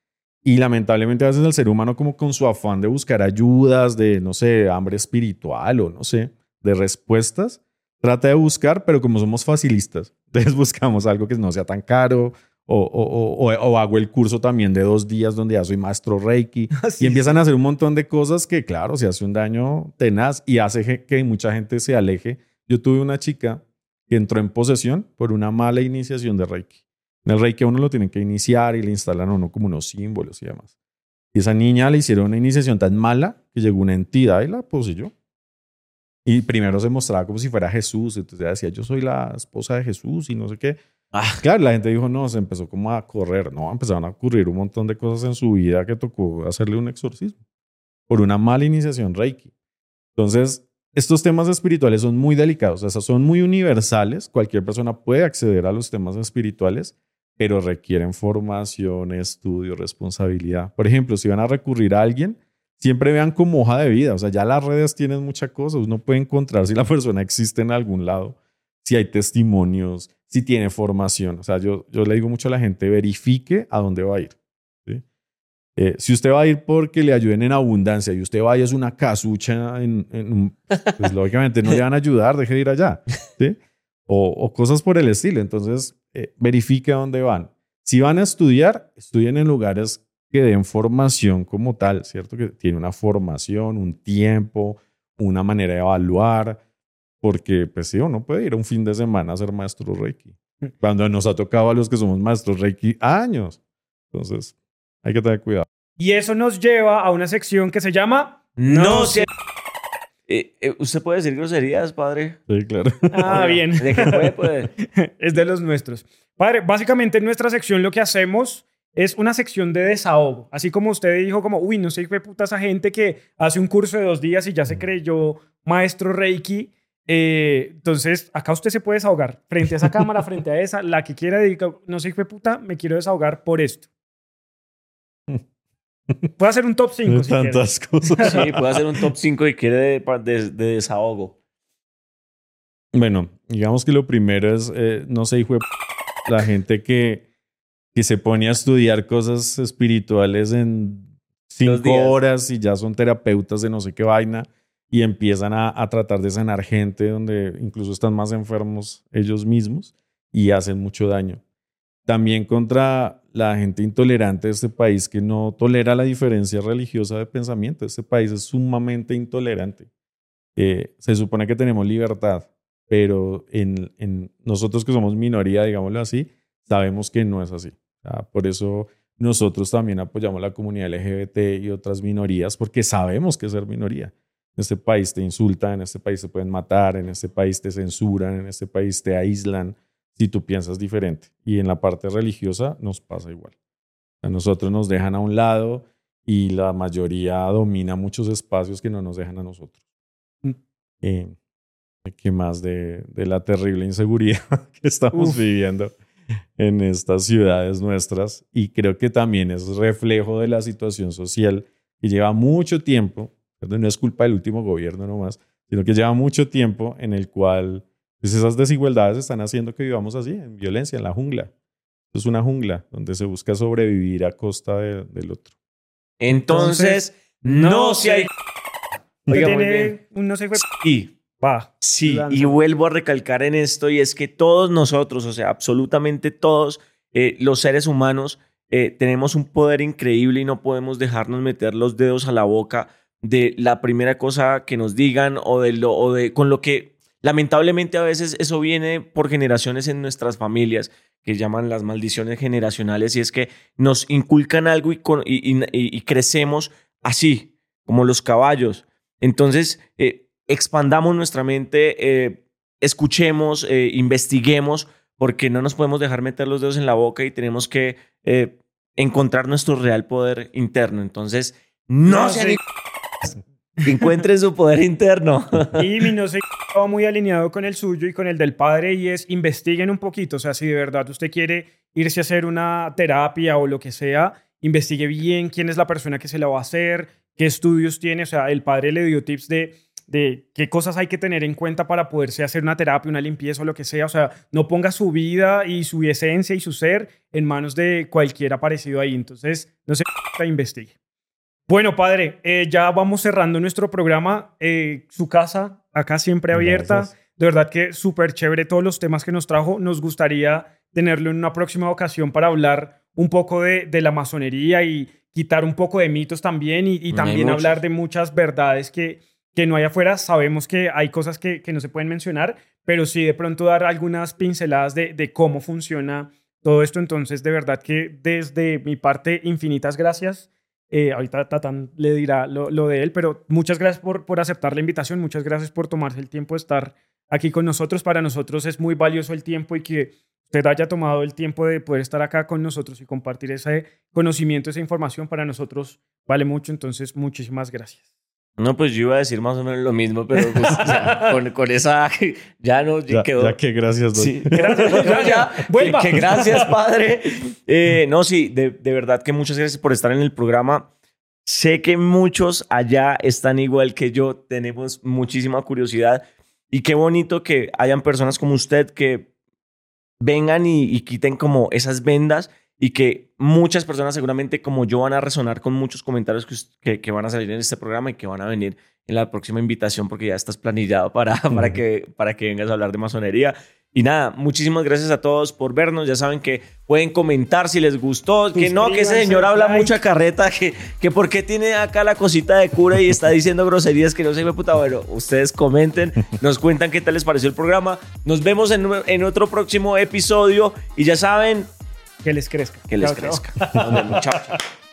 Y lamentablemente a veces el ser humano como con su afán de buscar ayudas, de, no sé, hambre espiritual o no sé, de respuestas, trata de buscar, pero como somos facilistas, entonces buscamos algo que no sea tan caro o, o, o, o- o hago el curso también de dos días donde ya soy maestro Reiki y empiezan a hacer un montón de cosas que, claro, se hace un daño tenaz y hace que mucha gente se aleje. Yo tuve una chica que entró en posesión por una mala iniciación de Reiki. En el Reiki a uno lo tienen que iniciar y le instalan a uno como unos símbolos y demás. Y esa niña le hicieron una iniciación tan mala que llegó una entidad y la poseyó. Y primero se mostraba como si fuera Jesús. Entonces ella decía, yo soy la esposa de Jesús y no sé qué. Ah, Claro, la gente dijo, no, se empezó como a correr, no, empezaron a ocurrir un montón de cosas en su vida que tocó hacerle un exorcismo por una mala iniciación Reiki. Entonces, estos temas espirituales son muy delicados, o son muy universales, cualquier persona puede acceder a los temas espirituales, pero requieren formación, estudio, responsabilidad. Por ejemplo, si van a recurrir a alguien, siempre vean como hoja de vida, o sea, ya las redes tienen muchas cosas, uno puede encontrar si la persona existe en algún lado, si hay testimonios, si tiene formación. O sea, yo, yo le digo mucho a la gente, verifique a dónde va a ir. Eh, si usted va a ir porque le ayuden en abundancia y usted va y es una casucha en, en un, pues lógicamente no le van a ayudar, deje de ir allá. o cosas por el estilo. Entonces, eh, verifique a dónde van. Si van a estudiar, estudien en lugares que den formación como tal, ¿cierto? Que tiene una formación, un tiempo, una manera de evaluar, porque pues sí, uno puede ir a un fin de semana a ser maestro Reiki. Cuando nos ha tocado a los que somos maestros Reiki años. Entonces, hay que tener cuidado. Y eso nos lleva a una sección que se llama... no sé. Eh, eh, ¿Usted puede decir groserías, padre? Sí, claro. Ah, bien. ¿De qué puede? puede? es de los nuestros. Padre, básicamente en nuestra sección lo que hacemos es una sección de desahogo. Así como usted dijo, como, uy, no sé qué puta esa gente que hace un curso de dos días y ya se creyó maestro Reiki. Eh, entonces, acá usted se puede desahogar frente a esa cámara, frente a esa, la que quiera, diga, no sé qué puta, me quiero desahogar por esto. Puede hacer un top 5 si quiere. Tantas cosas. Sí, puede hacer un top 5 y quiere de, de- de desahogo. Bueno, digamos que lo primero es, eh, no sé, hijo de la gente que, que se pone a estudiar cosas espirituales en cinco horas y ya son terapeutas de no sé qué vaina y empiezan a, a, tratar de sanar gente donde incluso están más enfermos ellos mismos y hacen mucho daño. También contra la gente intolerante de este país que no tolera la diferencia religiosa de pensamiento. Este país es sumamente intolerante. Eh, se supone que tenemos libertad, pero en, en, nosotros que somos minoría, digámoslo así, sabemos que no es así. por eso nosotros también apoyamos la comunidad LGBT y otras minorías, porque sabemos que ser minoría. En este país te insultan, en este país te pueden matar, en este país te censuran, en este país te aíslan si tú piensas diferente. Y en la parte religiosa nos pasa igual. A nosotros nos dejan a un lado y la mayoría domina muchos espacios que no nos dejan a nosotros. Mm. Eh, ¿Qué más de, de, la terrible inseguridad que estamos viviendo en estas ciudades nuestras? Y creo que también es reflejo de la situación social que lleva mucho tiempo, no es culpa del último gobierno nomás, sino que lleva mucho tiempo en el cual pues esas desigualdades están haciendo que vivamos así, en violencia, en la jungla. Es una jungla donde se busca sobrevivir a costa del otro. Entonces, no se hay... Oiga, muy bien. No se fue... Sí. Va. Sí, y vuelvo a recalcar en esto, y es que todos nosotros, o sea, absolutamente todos eh, los seres humanos, eh, tenemos un poder increíble y no podemos dejarnos meter los dedos a la boca de la primera cosa que nos digan o de lo o de con lo que Lamentablemente a veces eso viene por generaciones en nuestras familias que llaman las maldiciones generacionales y es que nos inculcan algo y, crecemos así, como los caballos. Entonces, eh, expandamos nuestra mente, eh, escuchemos, eh, investiguemos, porque no nos podemos dejar meter los dedos en la boca y tenemos que encontrar nuestro real poder interno. Entonces, no, se encuentren su poder interno. Y mi no sé muy alineado con el suyo y con el del padre y es investiguen un poquito, o sea, si de verdad usted quiere irse a hacer una terapia o lo que sea, investigue bien quién es la persona que se la va a hacer, qué estudios tiene, o sea, el padre le dio tips de de qué cosas hay que tener en cuenta para poderse hacer una terapia, una limpieza o lo que sea. O sea, no ponga su vida y su esencia y su ser en manos de cualquiera parecido ahí. Entonces, no se investigue. Bueno, padre, eh, ya vamos cerrando nuestro programa. Eh, su casa, acá siempre abierta. De verdad que súper chévere todos los temas que nos trajo. Nos gustaría tenerlo en una próxima ocasión para hablar un poco de, la masonería y quitar un poco de mitos también y, también hablar de muchas verdades que, que no hay afuera. Sabemos que hay cosas que, no se pueden mencionar, pero sí de pronto dar algunas pinceladas de, de cómo funciona todo esto. Entonces, de verdad que desde mi parte, infinitas gracias. Eh, ahorita Tatán le dirá lo, de él, pero muchas gracias por, por aceptar la invitación, muchas gracias por tomarse el tiempo de estar aquí con nosotros. Para nosotros es muy valioso el tiempo y que usted haya tomado el tiempo de poder estar acá con nosotros y compartir ese conocimiento, esa información, para nosotros vale mucho. Entonces, muchísimas gracias. No, pues yo iba a decir más o menos lo mismo, pero pues, con, con, esa ya no ya, quedó. Ya que gracias, sí. Gracias, ya, ya que, gracias, padre. Eh, no, sí, de, de, verdad que muchas gracias por estar en el programa. Sé que muchos allá están igual que yo, tenemos muchísima curiosidad y qué bonito que hayan personas como usted que vengan y, y quiten como esas vendas y que muchas personas seguramente como yo van a resonar con muchos comentarios que, que, van a salir en este programa y que van a venir en la próxima invitación porque ya estás planillado para, para, que, para que vengas a hablar de masonería. Y nada, muchísimas gracias a todos por vernos. Ya saben que pueden comentar si les gustó, que no, que ese señor habla mucha carreta, que, que por qué tiene acá la cosita de cura y está diciendo groserías que no se ve puta. Bueno, ustedes comenten, nos cuentan qué tal les pareció el programa. Nos vemos en, en otro próximo episodio y ya saben, que les crezca. Que les crezca.